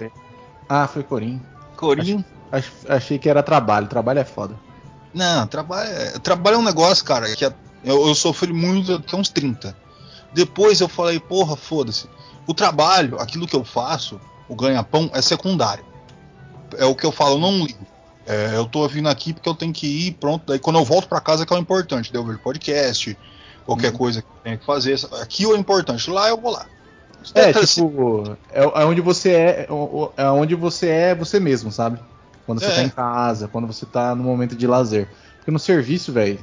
Ah, foi Corim. Corim. Ach- Achei que era trabalho. Trabalho é foda. Não, trabalho é, trabalho é um negócio, cara, que é- eu, eu sofri muito até uns 30. Depois eu falei, porra, foda-se. O trabalho, aquilo que eu faço, o ganha-pão, é secundário. É o que eu falo, eu não ligo. É, eu tô vindo aqui porque eu tenho que ir, pronto. Daí quando eu volto pra casa é que é o importante. Daí eu vejo podcast, qualquer Uhum. coisa que eu tenho que fazer. Aqui é o importante, lá eu vou lá. É, assim, tipo, é, é onde você é, é onde você é você mesmo, sabe? Quando você É. tá em casa, quando você tá no momento de lazer. Porque no serviço, velho,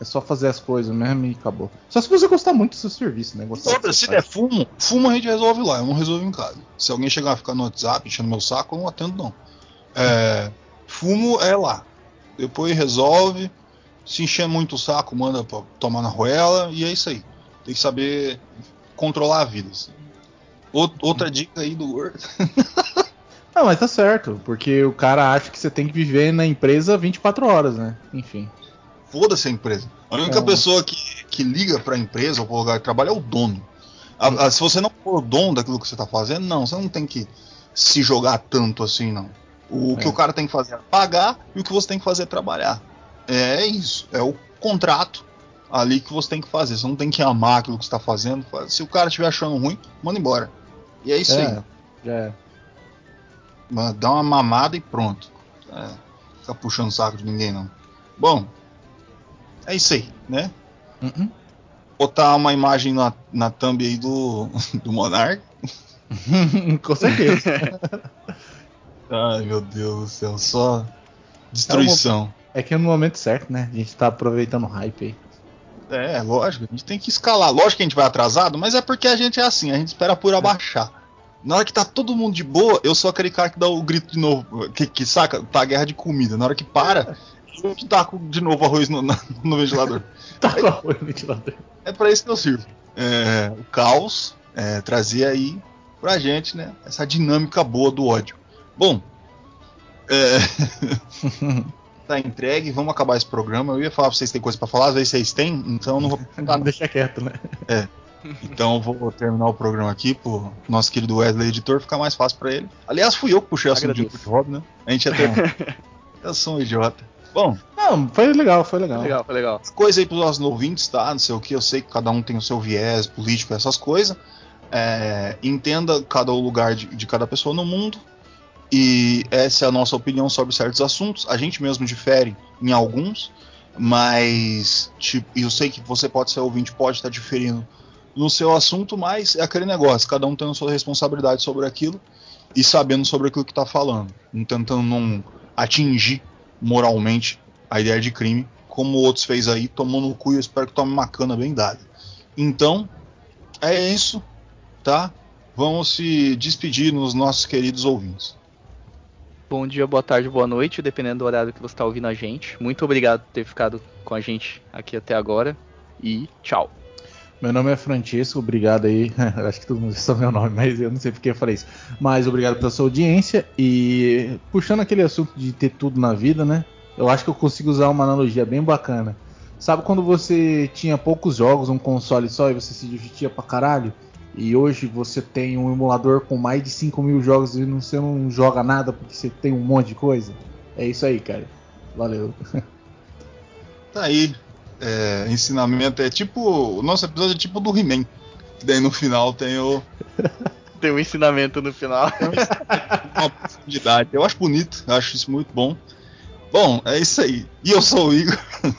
é só fazer as coisas mesmo e acabou. Só se você gostar muito do seu serviço, né? Gostar se der fumo, fumo a gente resolve lá, eu não resolvo em casa. Se alguém chegar a ficar no WhatsApp enchendo meu saco, eu não atendo não. É, fumo é lá. Depois resolve. Se encher muito o saco, manda pra tomar na roela e é isso aí. Tem que saber controlar a vida. assim. Ou- Outra dica aí do Word. Ah, mas tá certo, porque o cara acha que você tem que viver na empresa 24 horas, né? Enfim. Foda-se a empresa. A única É. pessoa que, que liga pra empresa ou pro lugar de trabalho é o dono. A- a- se você não for o dono daquilo que você tá fazendo, não, você não tem que se jogar tanto assim, não. O que É. o cara tem que fazer é pagar e o que você tem que fazer é trabalhar. É isso. É o contrato ali que você tem que fazer. Você não tem que amar aquilo que você tá fazendo. Se o cara estiver achando ruim, manda embora. E é isso é, aí. já é. Dá uma mamada e pronto. É, fica puxando o saco de ninguém, não. Bom, é isso aí, né? Uhum. botar uma imagem na, na thumb aí do, do Monark. Com certeza. Ai meu Deus do céu, só destruição. É que é no momento certo, né? A gente tá aproveitando o hype aí. É, lógico, a gente tem que escalar. Lógico que a gente vai atrasado, mas é porque a gente é assim, a gente espera por abaixar. Na hora que tá todo mundo de boa, eu sou aquele cara que dá o grito de novo, que, que saca, tá a guerra de comida. Na hora que para, taco de novo arroz no, na- no ventilador. Tá com arroz no ventilador. É pra isso que eu sirvo. É, o caos, é, trazer aí pra gente, né, essa dinâmica boa do ódio. Bom, é, tá entregue, vamos acabar esse programa. Eu ia falar pra vocês tem coisa pra falar, às vezes vocês têm, então não vou. Deixa quieto, né? Então eu vou terminar o programa aqui pro nosso querido Wesley editor ficar mais fácil pra ele. Aliás, fui eu que puxei o assunto de. Rob, né? A gente ia ter. eu sou um idiota. Bom, Não, foi legal, foi legal. Legal, foi legal. coisa aí pros nossos ouvintes, tá? Não sei o que, eu sei que cada um tem o seu viés político, essas coisas. É, entenda cada lugar de, de cada pessoa no mundo. E essa é a nossa opinião sobre certos assuntos. A gente mesmo difere em alguns, mas tipo, eu sei que você pode ser ouvinte, pode estar diferindo no seu assunto, mas é aquele negócio, cada um tendo sua responsabilidade sobre aquilo e sabendo sobre aquilo que está falando, tentando não atingir moralmente a ideia de crime, como outros fez aí, tomou no cu e eu espero que tome uma cana bem dada. Então, é isso, tá? Vamos se despedir nos nossos queridos ouvintes. Bom dia, boa tarde, boa noite, dependendo do horário que você está ouvindo a gente. Muito obrigado por ter ficado com a gente aqui até agora. E tchau. Meu nome é Francisco, obrigado aí. Acho que todo mundo sabe meu nome, mas eu não sei porque eu falei isso. Mas obrigado pela sua audiência. E puxando aquele assunto de ter tudo na vida, né? Eu acho que eu consigo usar uma analogia bem bacana. Sabe quando você tinha poucos jogos, um console só, e você se divertia pra caralho? E hoje você tem um emulador com mais de 5 mil jogos e você não joga nada porque você tem um monte de coisa? É isso aí, cara. Valeu. Tá aí. É, ensinamento é tipo. O nosso episódio é tipo do He-Man. Daí no final tem o, Tem um ensinamento no final. uma profundidade. Eu acho bonito, eu acho isso muito bom. Bom, é isso aí. E eu sou o Igor.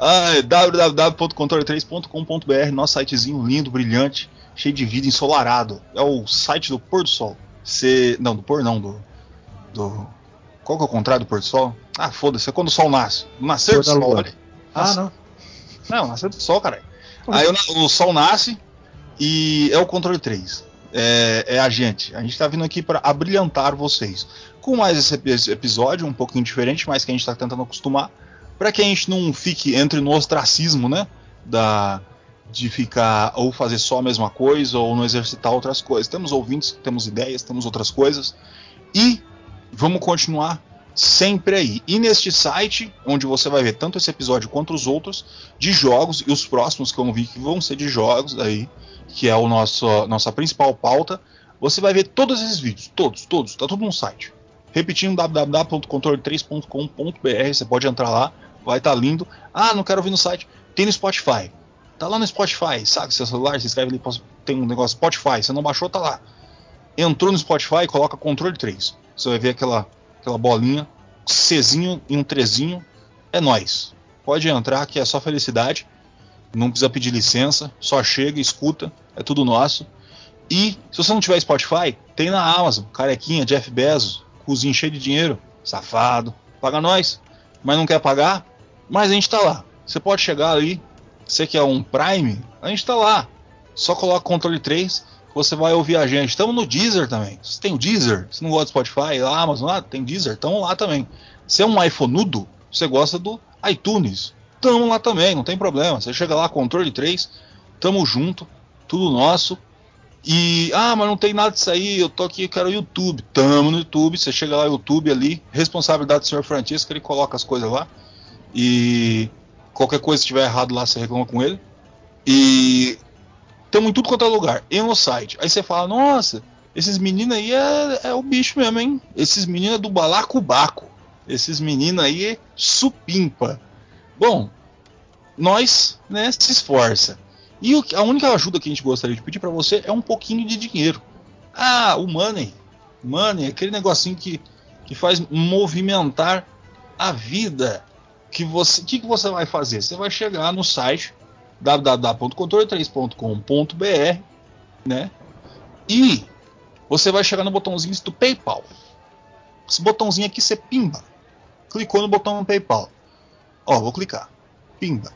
ah, é www.controle3.com.br, nosso sitezinho lindo, brilhante, cheio de vida, ensolarado. É o site do pôr do sol. Cê, não, do pôr não, do, do. Qual que é o contrário do pôr do sol? Ah, foda-se, é quando o sol nasce. Nascer do sol, olha. Ah, não. Não, nasceu do sol, caralho. Aí o, o sol nasce e é o controle 3. É, é a gente. A gente tá vindo aqui para abrilhantar vocês. Com mais esse esse episódio, um pouquinho diferente, mas que a gente tá tentando acostumar. para que a gente não fique entre no ostracismo, né? Da, de ficar ou fazer só a mesma coisa ou não exercitar outras coisas. Temos ouvintes, temos ideias, temos outras coisas. E vamos continuar sempre aí. E neste site, onde você vai ver tanto esse episódio quanto os outros de jogos e os próximos que eu vi que vão ser de jogos aí, que é o nosso nossa principal pauta, você vai ver todos esses vídeos, todos, todos, tá tudo no site. Repetindo www.controle3.com.br, você pode entrar lá, vai estar lindo. Ah, não quero ouvir no site. Tem no Spotify. Tá lá no Spotify, sabe? Seu celular, você escreve ali, tem um negócio Spotify, você não baixou, tá lá. Entrou no Spotify, coloca controle 3. Você vai ver aquela, aquela bolinha, Czinho e um trezinho. É nós. Pode entrar que é só felicidade. Não precisa pedir licença, só chega, escuta, é tudo nosso. E se você não tiver Spotify, tem na Amazon, carequinha, Jeff Bezos, cozinho cheio de dinheiro, safado, paga nós. Mas não quer pagar? Mas a gente tá lá. Você pode chegar ali, você que é um Prime, a gente tá lá. Só coloca controle 3, você vai ouvir a gente. Estamos no Deezer também. Você tem o Deezer? Você não gosta do Spotify? Lá, Amazon, lá, tem Deezer? Estamos lá também. Se é um iPhoneudo, você gosta do iTunes. Tamo lá também, não tem problema. Você chega lá, controle 3, tamo junto, tudo nosso. E, ah, mas não tem nada disso aí, eu tô aqui, eu quero YouTube. Tamo no YouTube, você chega lá, YouTube ali, responsabilidade do senhor Francisco, ele coloca as coisas lá. E qualquer coisa que estiver errado lá, você reclama com ele. E tamo em tudo quanto é lugar, e no site. Aí você fala, nossa, esses meninos aí é, é o bicho mesmo, hein? Esses meninos é do balacobaco. Esses meninos aí é supimpa. Bom, nós, né, se esforça. E o, a única ajuda que a gente gostaria de pedir para você é um pouquinho de dinheiro. Ah, o money. Money, aquele negocinho que, que faz movimentar a vida. Que você, que, que você vai fazer? Você vai chegar no site www.controle3.com.br, né? E você vai chegar no botãozinho do PayPal. Esse botãozinho aqui você pimba. Clicou no botão PayPal. Ó, vou clicar. Pimba.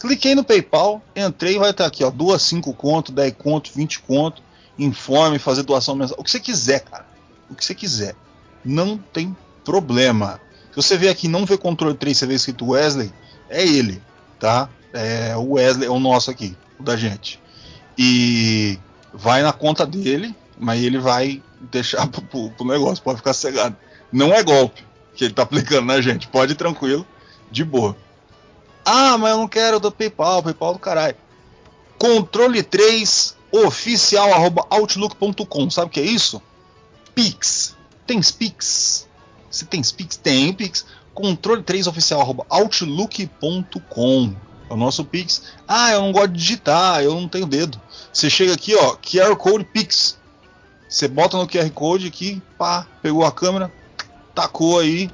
Cliquei no PayPal, entrei, vai estar aqui, ó, duas, 5 conto, 10 conto, 20 conto, informe, fazer doação mensal, o que você quiser, cara. O que você quiser. Não tem problema. Se você vê aqui não vê controle 3, você vê escrito Wesley, é ele, tá? É o Wesley, é o nosso aqui, o da gente. E vai na conta dele, mas ele vai deixar pro, pro, pro negócio, pode ficar cegado. Não é golpe que ele tá aplicando na gente, pode ir tranquilo, de boa. Ah, mas eu não quero do PayPal, PayPal do caralho. controle 3 oficial arroba outlook.com. Sabe o que é isso? Pix. Tem Pix? Se tem Pix, tem Pix. Controle 3 oficial arroba outlook.com. O nosso Pix. Ah, eu não gosto de digitar, eu não tenho dedo. Você chega aqui, ó, QR Code Pix. Você bota no QR Code aqui, pá, pegou a câmera, tacou aí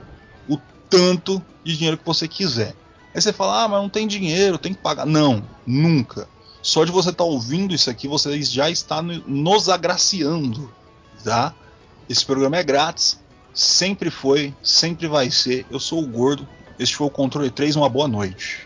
o tanto de dinheiro que você quiser. Aí você fala, ah, mas não tem dinheiro, tem que pagar. Não, nunca. Só de você estar tá ouvindo isso aqui, você já está nos agraciando, tá? Esse programa é grátis, sempre foi, sempre vai ser. Eu sou o Gordo, este foi o Controle 3, uma boa noite.